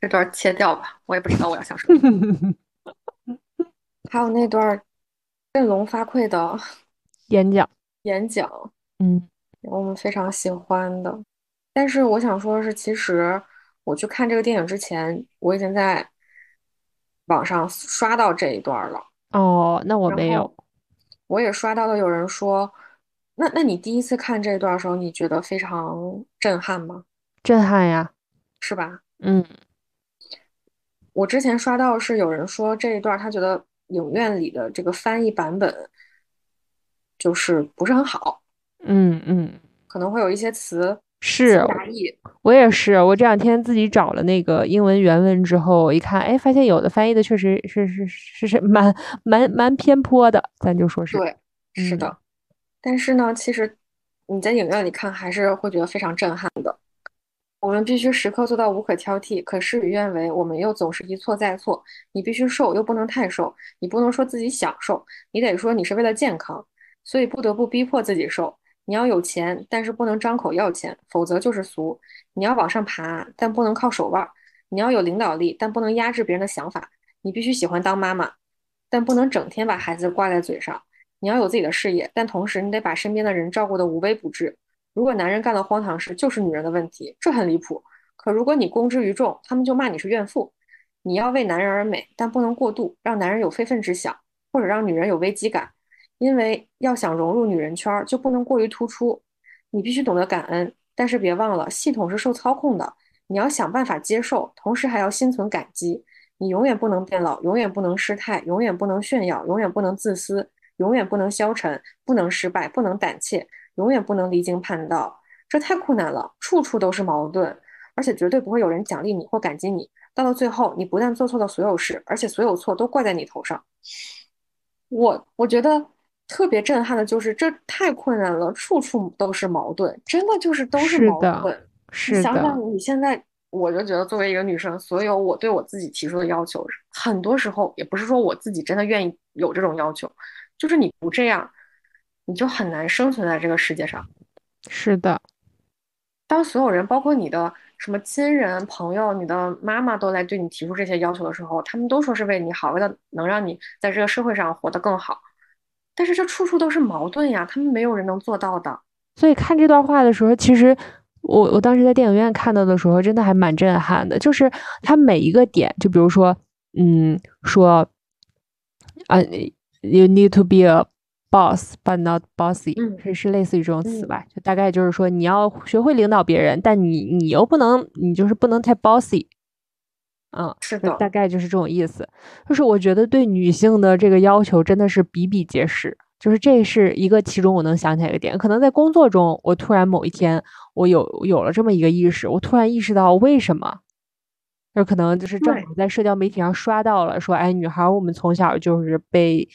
这段切掉吧，我也不知道我要想什么。还有那段振聋发聩的 演讲，演讲，嗯我们非常喜欢的。但是我想说的是，其实我去看这个电影之前，我已经在网上刷到这一段了，哦，那我没有我也刷到了有人说，那那你第一次看这一段的时候，你觉得非常震撼吗？震撼呀。是吧？嗯我之前刷到是有人说这一段他觉得影院里的这个翻译版本就是不是很好，嗯嗯，可能会有一些词是词不达意。我也是，我这两天自己找了那个英文原文之后，我一看，哎，发现有的翻译的确实是是是是蛮蛮蛮偏颇的，咱就说是，对，是嗯的。但是呢，其实你在影院里看还是会觉得非常震撼的。我们必须时刻做到无可挑剔，可事与愿违，我们又总是一错再错。你必须瘦，又不能太瘦，你不能说自己想瘦，你得说你是为了健康，所以不得不逼迫自己瘦。你要有钱，但是不能张口要钱，否则就是俗。你要往上爬，但不能靠手腕。你要有领导力，但不能压制别人的想法。你必须喜欢当妈妈，但不能整天把孩子挂在嘴上。你要有自己的事业，但同时你得把身边的人照顾得无微不至。如果男人干了荒唐事，就是女人的问题，这很离谱。可如果你公之于众，他们就骂你是怨妇。你要为男人而美，但不能过度，让男人有非分之想，或者让女人有危机感。因为要想融入女人圈，就不能过于突出。你必须懂得感恩，但是别忘了，系统是受操控的。你要想办法接受，同时还要心存感激。你永远不能变老，永远不能失态，永远不能炫耀，永远不能自私，永远不能消沉，不能失败，不能胆怯，永远不能离经叛道。这太困难了，处处都是矛盾，而且绝对不会有人奖励你或感激你。到了最后，你不但做错了所有事，而且所有错都怪在你头上。我我觉得特别震撼的就是，这太困难了，处处都是矛盾，真的就是都是矛是的盾。是的，你想想，你现在，我就觉得作为一个女生，所有我对我自己提出的要求，很多时候也不是说我自己真的愿意有这种要求，就是你不这样，你就很难生存在这个世界上。是的，当所有人，包括你的什么亲人、朋友、你的妈妈，都来对你提出这些要求的时候，他们都说是为你好，为了能让你在这个社会上活得更好。但是这处处都是矛盾呀，他们没有人能做到的。所以看这段话的时候，其实我我当时在电影院看到的时候，真的还蛮震撼的。就是他每一个点，就比如说，嗯，说啊，you need to be a boss but not bossy，嗯是是类似于这种词嗯吧？就大概就是说，你要学会领导别人，但你你又不能，你就是不能太 bossy。嗯，是的，大概就是这种意思。就是我觉得对女性的这个要求真的是比比皆是。就是这是一个其中我能想起来一个点，可能在工作中，我突然某一天我有有了这么一个意识，我突然意识到为什么，就可能就是正好在社交媒体上刷到了，说哎，女孩我们从小就是被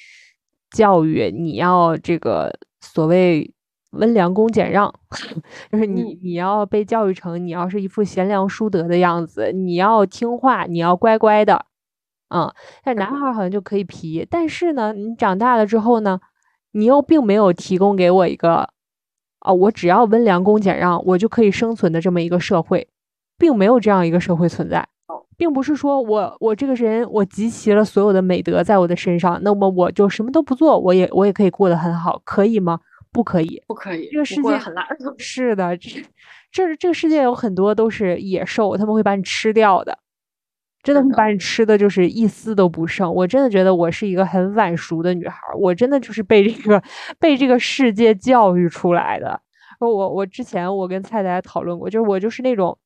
教育你要这个所谓温良恭俭让，就是你嗯。你要被教育成你要是一副贤良淑德的样子，你要听话，你要乖乖的，嗯，但男孩儿好像就可以皮，但是呢，你长大了之后呢，你又并没有提供给我一个，啊，我只要温良恭俭让，我就可以生存的这么一个社会，并没有这样一个社会存在，并不是说我我这个人我集齐了所有的美德在我的身上，那么我就什么都不做，我也我也可以过得很好，可以吗？不可以。不可以，这个世界很烂。是的，这这这个世界有很多都是野兽，他们会把你吃掉的。真的会把你吃的就是一丝都不剩。我真的觉得我是一个很晚熟的女孩儿，我真的就是被这个被这个世界教育出来的。我我之前我跟菜菜讨论过，就是我就是那种，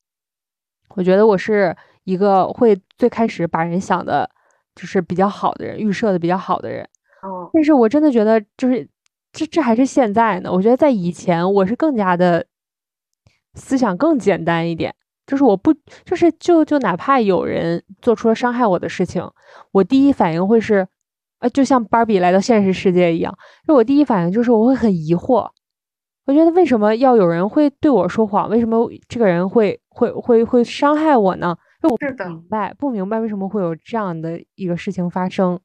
我觉得我是一个会最开始把人想的，就是比较好的人，预设的比较好的人。哦，但是我真的觉得，就是这这还是现在呢。我觉得在以前，我是更加的思想更简单一点，就是我不就是就就哪怕有人做出了伤害我的事情，我第一反应会是，呃，就像芭比来到现实世界一样，就我第一反应就是我会很疑惑，我觉得为什么要有人会对我说谎？为什么这个人会会会会伤害我呢？就我不明白，不明白为什么会有这样的一个事情发生。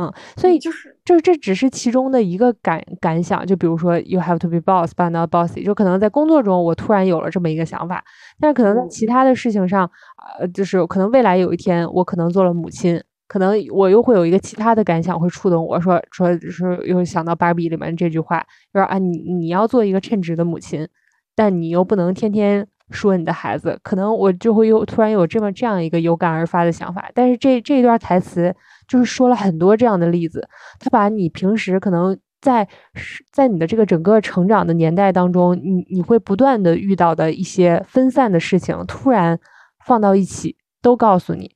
嗯，所以就是这这只是其中的一个感感想，就比如说 you have to be boss but not bossy，就可能在工作中我突然有了这么一个想法，但是可能在嗯其他的事情上，呃，就是可能未来有一天我可能做了母亲，可能我又会有一个其他的感想会触动我说说说又想到芭比里面这句话，就是啊你你要做一个称职的母亲，但你又不能天天说你的孩子，可能我就会有突然有这么这样一个有感而发的想法。但是这这一段台词就是说了很多这样的例子，他把你平时可能在是在你的这个整个成长的年代当中，你你会不断的遇到的一些分散的事情，突然放到一起，都告诉你。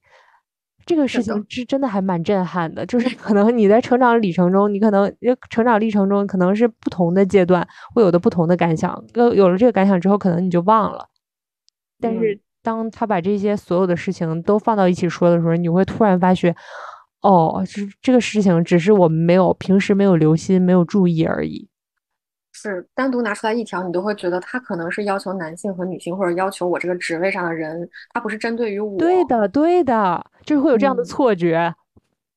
这个事情是真的还蛮震撼的，就是 可能你在成长历程中，你可能呃成长历程中可能是不同的阶段会有的不同的感想，有有了这个感想之后，可能你就忘了。但是嗯当他把这些所有的事情都放到一起说的时候，你会突然发觉，哦，这这个事情只是我们没有平时没有留心、没有注意而已。是单独拿出来一条，你都会觉得他可能是要求男性和女性，或者要求我这个职位上的人，他不是针对于我。对的，对的，就是会有这样的嗯错觉。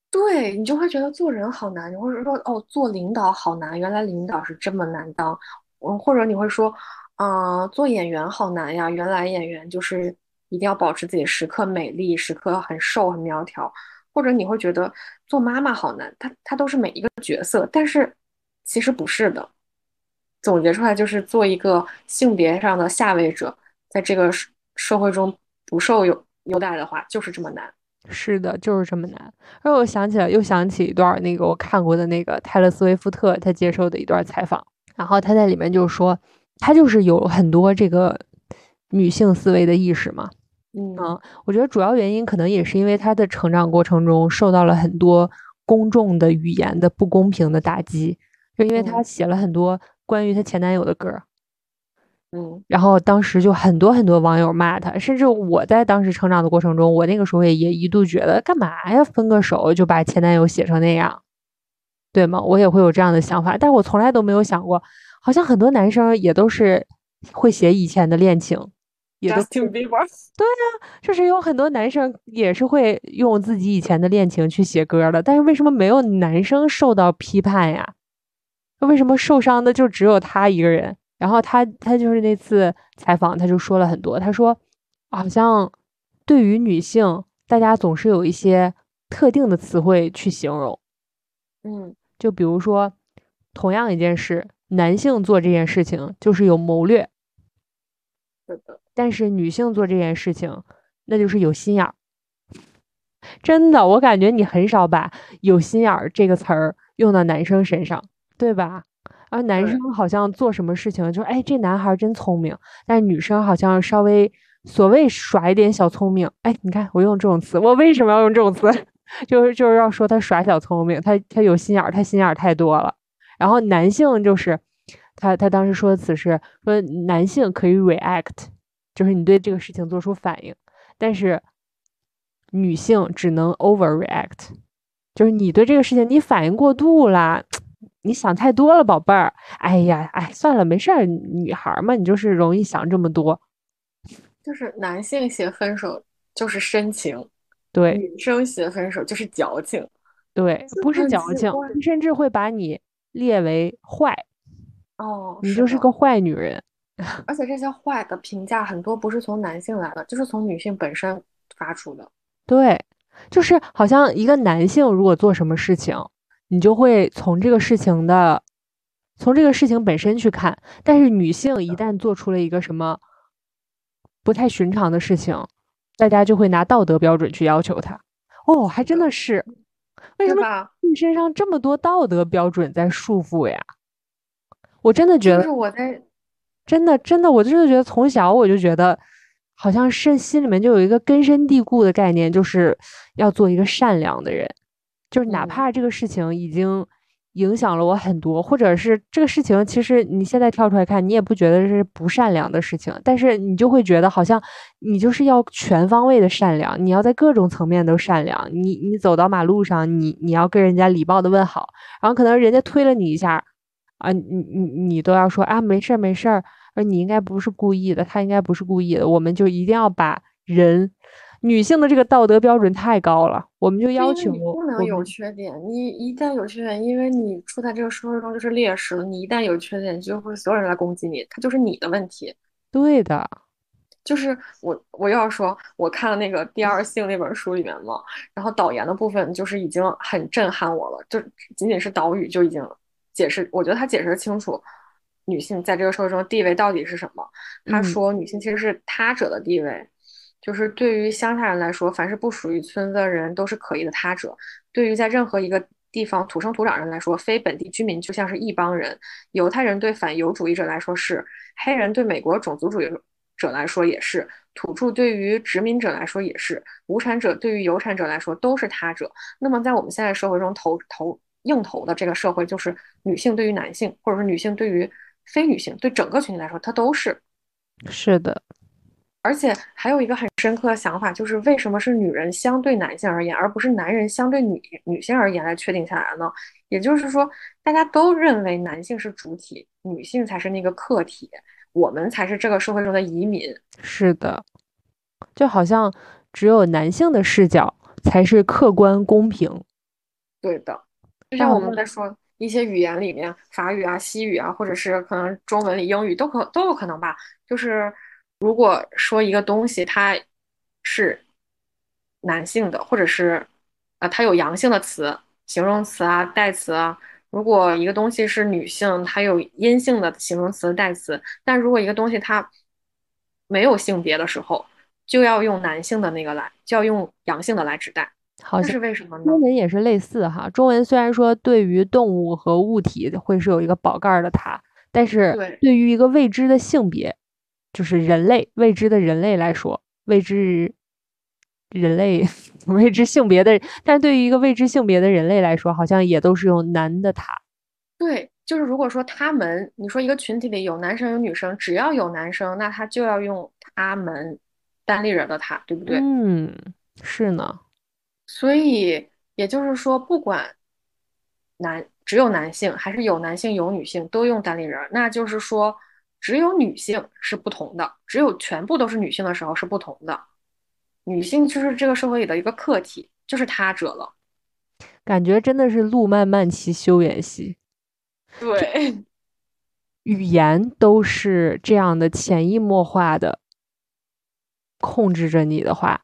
对你就会觉得做人好难，或者说哦，做领导好难，原来领导是这么难当。嗯，或者你会说，啊、做演员好难呀，原来演员就是一定要保持自己时刻美丽，时刻很瘦很苗条。或者你会觉得做妈妈好难，她她都是每一个角色，但是其实不是的。总结出来就是做一个性别上的下位者，在这个社社会中不受优优待的话，就是这么难。是的，就是这么难。然后我想起来，又想起一段那个我看过的那个泰勒·斯威夫特他接受的一段采访，然后他在里面就说，他就是有很多这个女性思维的意识嘛。嗯啊，我觉得主要原因可能也是因为他的成长过程中受到了很多公众的语言的不公平的打击，就因为他嗯写了很多关于她前男友的歌儿，嗯然后当时就很多很多网友骂他，甚至我在当时成长的过程中，我那个时候也也一度觉得干嘛呀，分个手就把前男友写成那样，对吗？我也会有这样的想法，但我从来都没有想过，好像很多男生也都是会写以前的恋情，也都，Justin Bieber，就是有很多男生也是会用自己以前的恋情去写歌的，但是为什么没有男生受到批判呀？为什么受伤的就只有他一个人？然后他他就是那次采访，他就说了很多，他说好像对于女性，大家总是有一些特定的词汇去形容，嗯就比如说同样一件事，男性做这件事情就是有谋略，是的，但是女性做这件事情，那就是有心眼儿。真的，我感觉你很少把“有心眼儿”这个词儿用到男生身上，对吧？而男生好像做什么事情，就哎，这男孩儿真聪明，但是女生好像稍微所谓耍一点小聪明。哎，你看我用这种词，我为什么要用这种词？就是就是要说他耍小聪明，他他有心眼儿，他心眼儿太多了。然后男性就是他他当时说的词是说男性可以 react，就是你对这个事情做出反应，但是女性只能 overreact，就是你对这个事情你反应过度啦，你想太多了，宝贝儿。哎呀，哎，算了，没事儿，女孩儿嘛，你就是容易想这么多。就是男性写分手就是深情，对女生写分手就是矫情。对，不是矫情，甚至会把你列为坏，哦，你就是个坏女人。而且这些坏的评价很多不是从男性来的，就是从女性本身发出的。对，就是好像一个男性如果做什么事情，你就会从这个事情的，从这个事情本身去看。但是女性一旦做出了一个什么不太寻常的事情，大家就会拿道德标准去要求她。哦，还真的是，为什么你身上这么多道德标准在束缚呀？我真的觉得，是我在，真的真的，我真的觉得从小我就觉得，好像是心里面就有一个根深蒂固的概念，就是要做一个善良的人，就是哪怕这个事情已经。影响了我很多，或者是这个事情，其实你现在跳出来看，你也不觉得是不善良的事情，但是你就会觉得好像你就是要全方位的善良，你要在各种层面都善良。你你走到马路上，你你要跟人家礼貌的问好，然后可能人家推了你一下，啊，你你你都要说啊没事儿没事儿，而你应该不是故意的，他应该不是故意的，我们就一定要把人。女性的这个道德标准太高了，我们就要求不能有缺点。你一旦有缺点，因为你处在这个社会中就是劣势了。你一旦有缺点，就会所有人来攻击你，它就是你的问题。对的，就是我我又要说，我看了那个《第二性》那本书里面嘛，然后导言的部分就是已经很震撼我了，就仅仅是导语就已经解释，我觉得他解释清楚女性在这个社会中地位到底是什么。他说，女性其实是他者的地位。就是对于乡下人来说，凡是不属于村子的人都是可疑的他者。对于在任何一个地方土生土长人来说，非本地居民就像是一帮人。犹太人对反犹主义者来说是，黑人对美国种族主义者来说也是，土著对于殖民者来说也是，无产者对于有产者来说都是他者。那么在我们现在社会中投投硬投的这个社会，就是女性对于男性，或者说女性对于非女性，对整个群体来说，它都是。是的。而且还有一个很深刻的想法，就是为什么是女人相对男性而言，而不是男人相对女女性而言来确定下来呢？也就是说，大家都认为男性是主体，女性才是那个客体，我们才是这个社会中的移民。是的，就好像只有男性的视角才是客观公平。对的，就像我们在说一些语言里面，法语啊、西语啊，或者是可能中文里英语都可都有可能吧，就是。如果说一个东西它是男性的，或者是呃，它有阳性的词、形容词啊、代词啊；如果一个东西是女性，它有阴性的形容词、代词。但如果一个东西它没有性别的时候，就要用男性的那个来，就要用阳性的来指代。好像是为什么呢？中文也是类似哈。中文虽然说对于动物和物体会是有一个宝盖的它，但是对于一个未知的性别。就是人类未知的人类来说，未知人类 未知性别的，但对于一个未知性别的人类来说，好像也都是用男的他。对，就是如果说他们，你说一个群体里有男生有女生，只要有男生，那他就要用他们单立人的他，对不对？嗯，是呢。所以也就是说，不管男只有男性还是有男性有女性，都用单立人，那就是说。只有女性是不同的，只有全部都是女性的时候是不同的。女性就是这个社会里的一个客体，就是他者了。感觉真的是路漫漫其修远兮。对，语言都是这样的潜移默化的控制着你的话，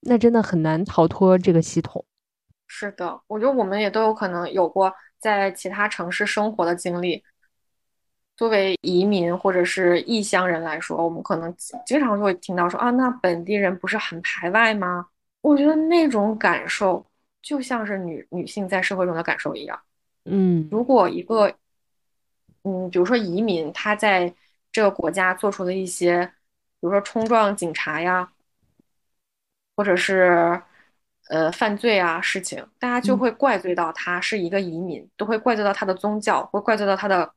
那真的很难逃脱这个系统。是的，我觉得我们也都有可能有过在其他城市生活的经历。作为移民或者是异乡人来说，我们可能经常就会听到说啊，那本地人不是很排外吗？我觉得那种感受就像是女女性在社会中的感受一样。嗯，如果一个，嗯，比如说移民，他在这个国家做出的一些，比如说冲撞警察呀，或者是呃犯罪啊事情，大家就会怪罪到他是一个移民，都会怪罪到他的宗教，会怪罪到他的。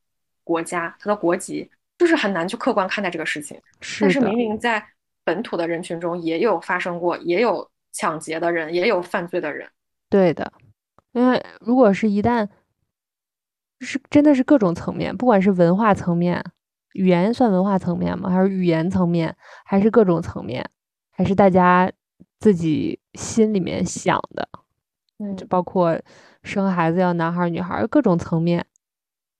国家，他的国籍就是很难去客观看待这个事情。是但是明明在本土的人群中也有发生过，也有抢劫的人，也有犯罪的人。对的，因为如果是一旦是真的是各种层面，不管是文化层面，语言算文化层面吗？还是语言层面，还是各种层面，还是大家自己心里面想的？嗯，就包括生孩子要男孩女孩，各种层面。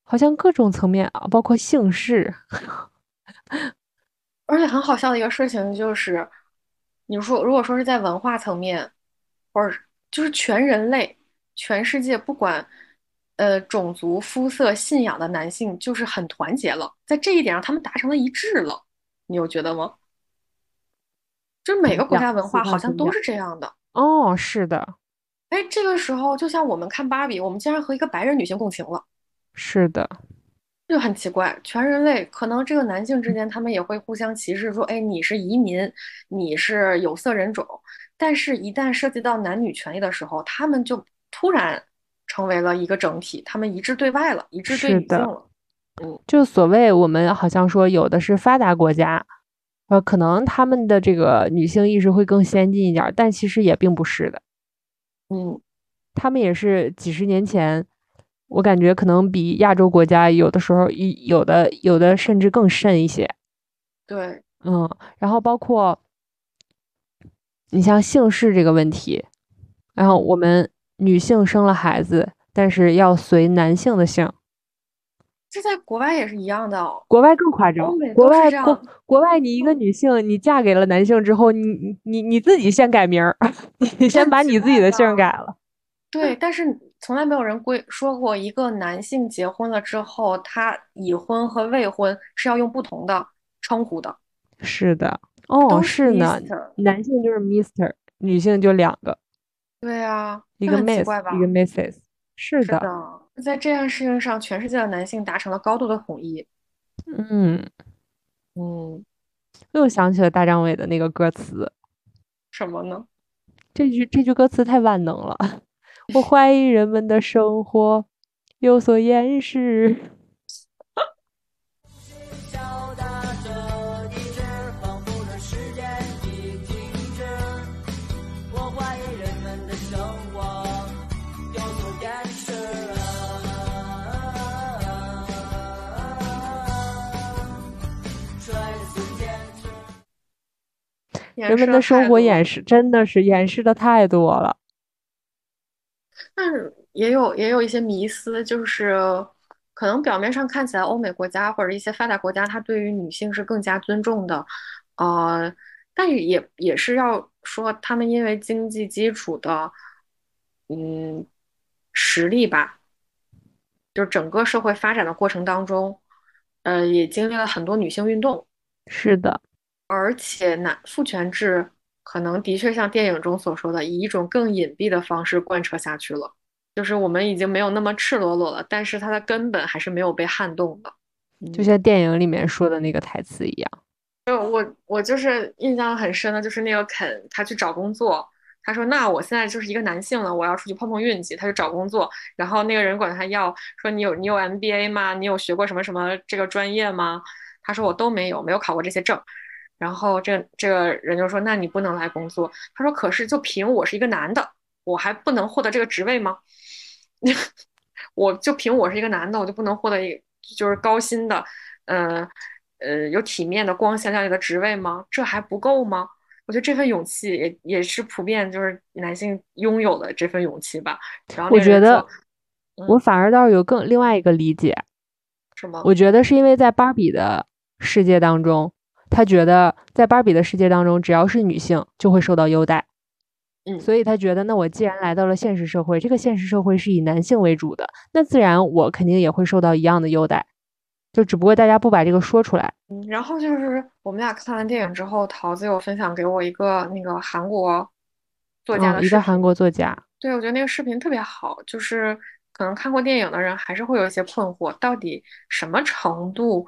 好像各种层面啊，包括姓氏，而且很好笑的一个事情就是，你说如果说是在文化层面，或者就是全人类、全世界不管呃种族、肤色、信仰的男性，就是很团结了，在这一点上他们达成了一致了，你有觉得吗？就是每个国家文化好像都是这样的。哦，是的，哎，这个时候就像我们看芭比，我们竟然和一个白人女性共情了，是的，就很奇怪。全人类可能这个男性之间他们也会互相歧视，说，哎，你是移民，你是有色人种，但是一旦涉及到男女权利的时候，他们就突然成为了一个整体，他们一致对外了，一致对女性了。嗯就所谓我们好像说有的是发达国家，呃，可能他们的这个女性意识会更先进一点儿，但其实也并不是的。嗯，他们也是几十年前，我感觉可能比亚洲国家有的时候有的有的甚至更甚一些。对，嗯，然后包括你像姓氏这个问题，然后我们女性生了孩子，但是要随男性的姓，这在国外也是一样的哦。国外更夸张，国外国国外你一个女性，你嫁给了男性之后，你你你你自己先改名儿，你先把你自己的姓改了。对，但是从来没有人规说过，一个男性结婚了之后，他已婚和未婚是要用不同的称呼的。是的，哦，都是呢，男性就是 Mister，女性就两个，对啊，一个 Miss，一个 Mrs。是的，是的，在这件事情上，全世界的男性达成了高度的统一。嗯，嗯，又想起了大张伟的那个歌词，什么呢？这句这句歌词太万能了。我怀疑人们的生活有所掩饰。小大这一致，仿佛这时间已停止。我怀疑人们的生活掩饰真的是掩饰的太多了。但是也有也有一些迷思，就是可能表面上看起来欧美国家或者一些发达国家，它对于女性是更加尊重的，呃，但也也是要说他们因为经济基础的，嗯，实力吧，就是整个社会发展的过程当中，呃，也经历了很多女性运动，是的，而且男父权制可能的确像电影中所说的，以一种更隐蔽的方式贯彻下去了。就是我们已经没有那么赤裸裸了，但是它的根本还是没有被撼动的。就像电影里面说的那个台词一样。就我我就是印象很深的，就是那个肯他去找工作，他说那我现在就是一个男性了，我要出去碰碰运气，他去找工作，然后那个人管他要说你有你有 MBA 吗？你有学过什么什么这个专业吗？他说我都没有，没有考过这些证。然后这这个人就说那你不能来工作。他说可是就凭我是一个男的，我还不能获得这个职位吗？我就凭我是一个男的，我就不能获得一就是高薪的，呃呃有体面的光鲜亮丽的职位吗？这还不够吗？我觉得这份勇气也也是普遍就是男性拥有的这份勇气吧。然后我觉得我反而倒是有更另外一个理解，什么？我觉得是因为在芭比的世界当中，他觉得在芭比的世界当中，只要是女性就会受到优待，嗯所以他觉得，那我既然来到了现实社会，这个现实社会是以男性为主的，那自然我肯定也会受到一样的优待，就只不过大家不把这个说出来。嗯，然后就是我们俩看完电影之后，桃子有分享给我一个那个韩国作家嗯，的视频。一个韩国作家，对，我觉得那个视频特别好，就是可能看过电影的人还是会有一些困惑，到底什么程度，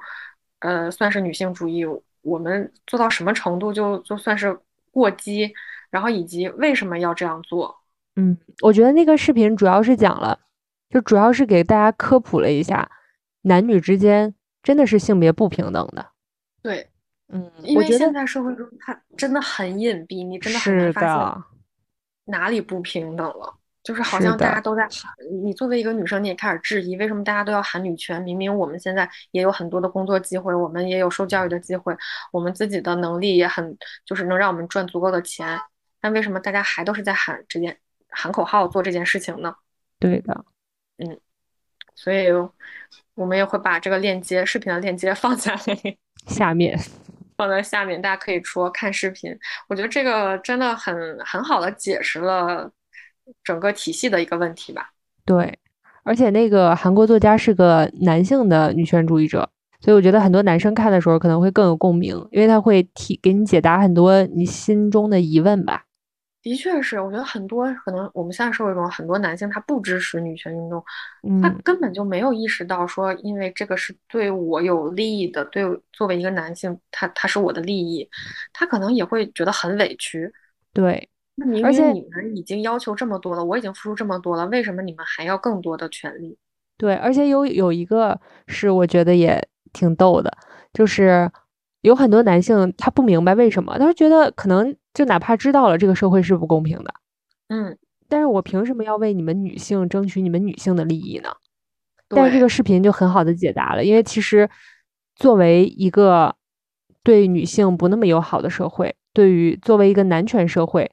呃，算是女性主义？我们做到什么程度就就算是过激？然后以及为什么要这样做？嗯，我觉得那个视频主要是讲了，就主要是给大家科普了一下，男女之间真的是性别不平等的。对，嗯，因为现在社会中它真的很隐蔽，你真的很是难发现的，哪里不平等了。就是好像大家都在喊，你作为一个女生，你也开始质疑，为什么大家都要喊女权？明明我们现在也有很多的工作机会，我们也有受教育的机会，我们自己的能力也很，就是能让我们赚足够的钱，但为什么大家还都是在喊这件喊口号做这件事情呢？对的，嗯所以，我们也会把这个链接，视频的链接放在 下面放在下面，大家可以说看视频。我觉得这个真的很很好的解释了整个体系的一个问题吧。对，而且那个韩国作家是个男性的女权主义者，所以我觉得很多男生看的时候可能会更有共鸣，因为他会提给你解答很多你心中的疑问吧。的确是，我觉得很多可能我们现在社会中很多男性他不支持女权运动，他嗯，根本就没有意识到说，因为这个是对我有利益的，对作为一个男性，他他是我的利益，他可能也会觉得很委屈。对，那明而且明你们已经要求这么多了，我已经付出这么多了，为什么你们还要更多的权利？对，而且有有一个是我觉得也挺逗的，就是有很多男性他不明白为什么，他觉得可能就哪怕知道了这个社会是不公平的，嗯，但是我凭什么要为你们女性争取你们女性的利益呢？但是这对，个视频就很好的解答了，因为其实作为一个对女性不那么友好的社会，对于作为一个男权社会，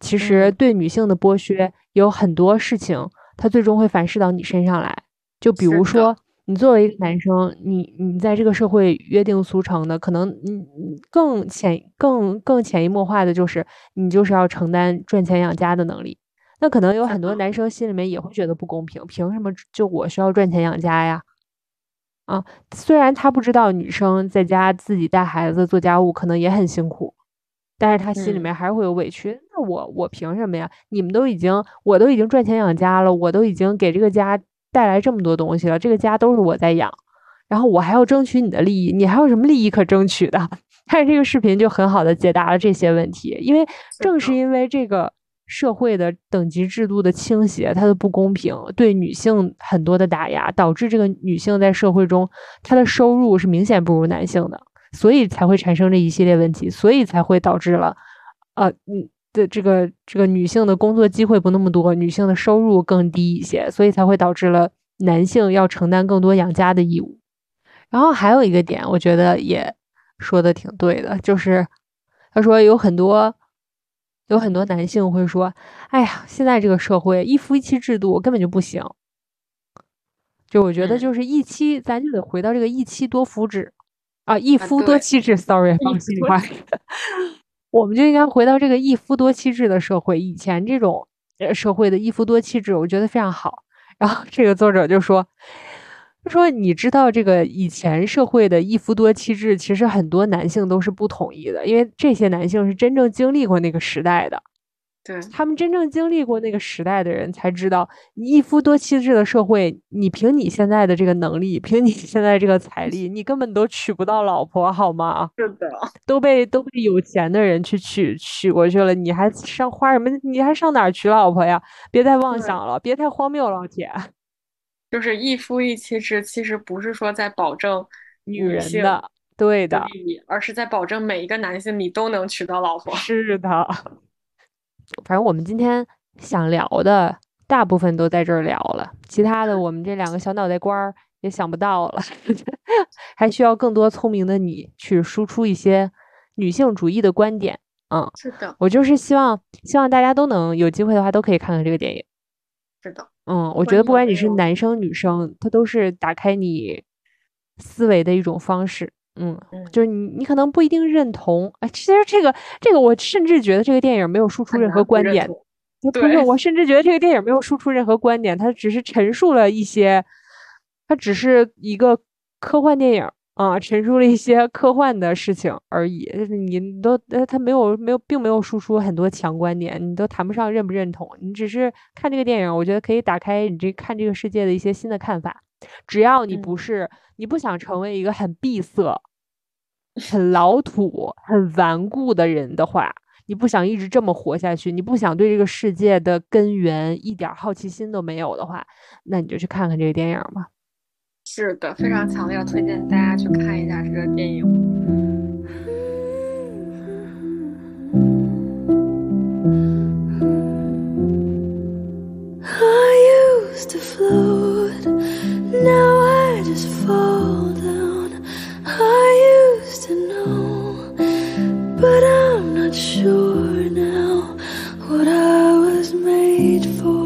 其实嗯，对女性的剥削有很多事情，它最终会反噬到你身上来。就比，如说，你作为一个男生，你你在这个社会约定俗成的，可能你你更潜更更潜移默化的就是你就是要承担赚钱养家的能力。那可能有，很多男生心里面也会觉得不公平，凭什么就我需要赚钱养家呀？啊，虽然他不知道女生在家自己带孩子、做家务可能也很辛苦，但是他心里嗯，面还是会有委屈。那我我凭什么呀？你们都已经，我都已经赚钱养家了，我都已经给这个家带来这么多东西了，这个家都是我在养，然后我还要争取你的利益，你还有什么利益可争取的？看这个视频就很好的解答了这些问题，因为，正是因为这个社会的等级制度的倾斜，它的不公平，对女性很多的打压，导致这个女性在社会中她的收入是明显不如男性的，所以才会产生这一系列问题，所以才会导致了，呃，嗯的这个这个女性的工作机会不那么多，女性的收入更低一些，所以才会导致了男性要承担更多养家的义务。然后还有一个点，我觉得也说的挺对的，就是他说有很多有很多男性会说：“哎呀，现在这个社会一夫一妻制度根本就不行。”就我觉得嗯，就是一妻，咱就得回到这个一妻多夫制啊，一啊，夫多，妻制。Sorry，放心里话，我们就应该回到这个一夫多妻制的社会。以前这种呃社会的一夫多妻制，我觉得非常好。然后这个作者就说，就说你知道这个以前社会的一夫多妻制，其实很多男性都是不同意的，因为这些男性是真正经历过那个时代的。对，他们真正经历过那个时代的人才知道，你一夫多妻制的社会，你凭你现在的这个能力，凭你现在这个财力，你根本都娶不到老婆，好吗？是的，都被都被有钱的人去娶娶过去了，你还上花什么？你还上哪儿娶老婆呀？别再妄，想了，别太荒谬，老铁。就是一夫一妻制，其实不是说在保证女女人的，对的，的利益，而是在保证每一个男性你都能娶到老婆。是的。反正我们今天想聊的大部分都在这儿聊了，其他的我们这两个小脑袋瓜儿也想不到了，还需要更多聪明的你去输出一些女性主义的观点。嗯，是的，我就是希望希望大家都能有机会的话，都可以看看这个电影。是的，嗯，我觉得不管你是男生女生，它都是打开你思维的一种方式。嗯，嗯，就是你你可能不一定认同，哎，其实这个这个我甚至觉得这个电影没有输出任何观点。不不是，我甚至觉得这个电影没有输出任何观点，它只是陈述了一些，它只是一个科幻电影啊，陈述了一些科幻的事情而已。就是你都呃，它没有没有，并没有输出很多强观点，你都谈不上认不认同。你只是看这个电影，我觉得可以打开你这看这个世界的一些新的看法。只要你不嗯，是你不想成为一个很闭塞、很老土、很顽固的人的话，你不想一直这么活下去，你不想对这个世界的根源一点儿好奇心都没有的话，那你就去看看这个电影吧。I used to float, now I just fall down. I used to know, but I'm not sure now what I was made for.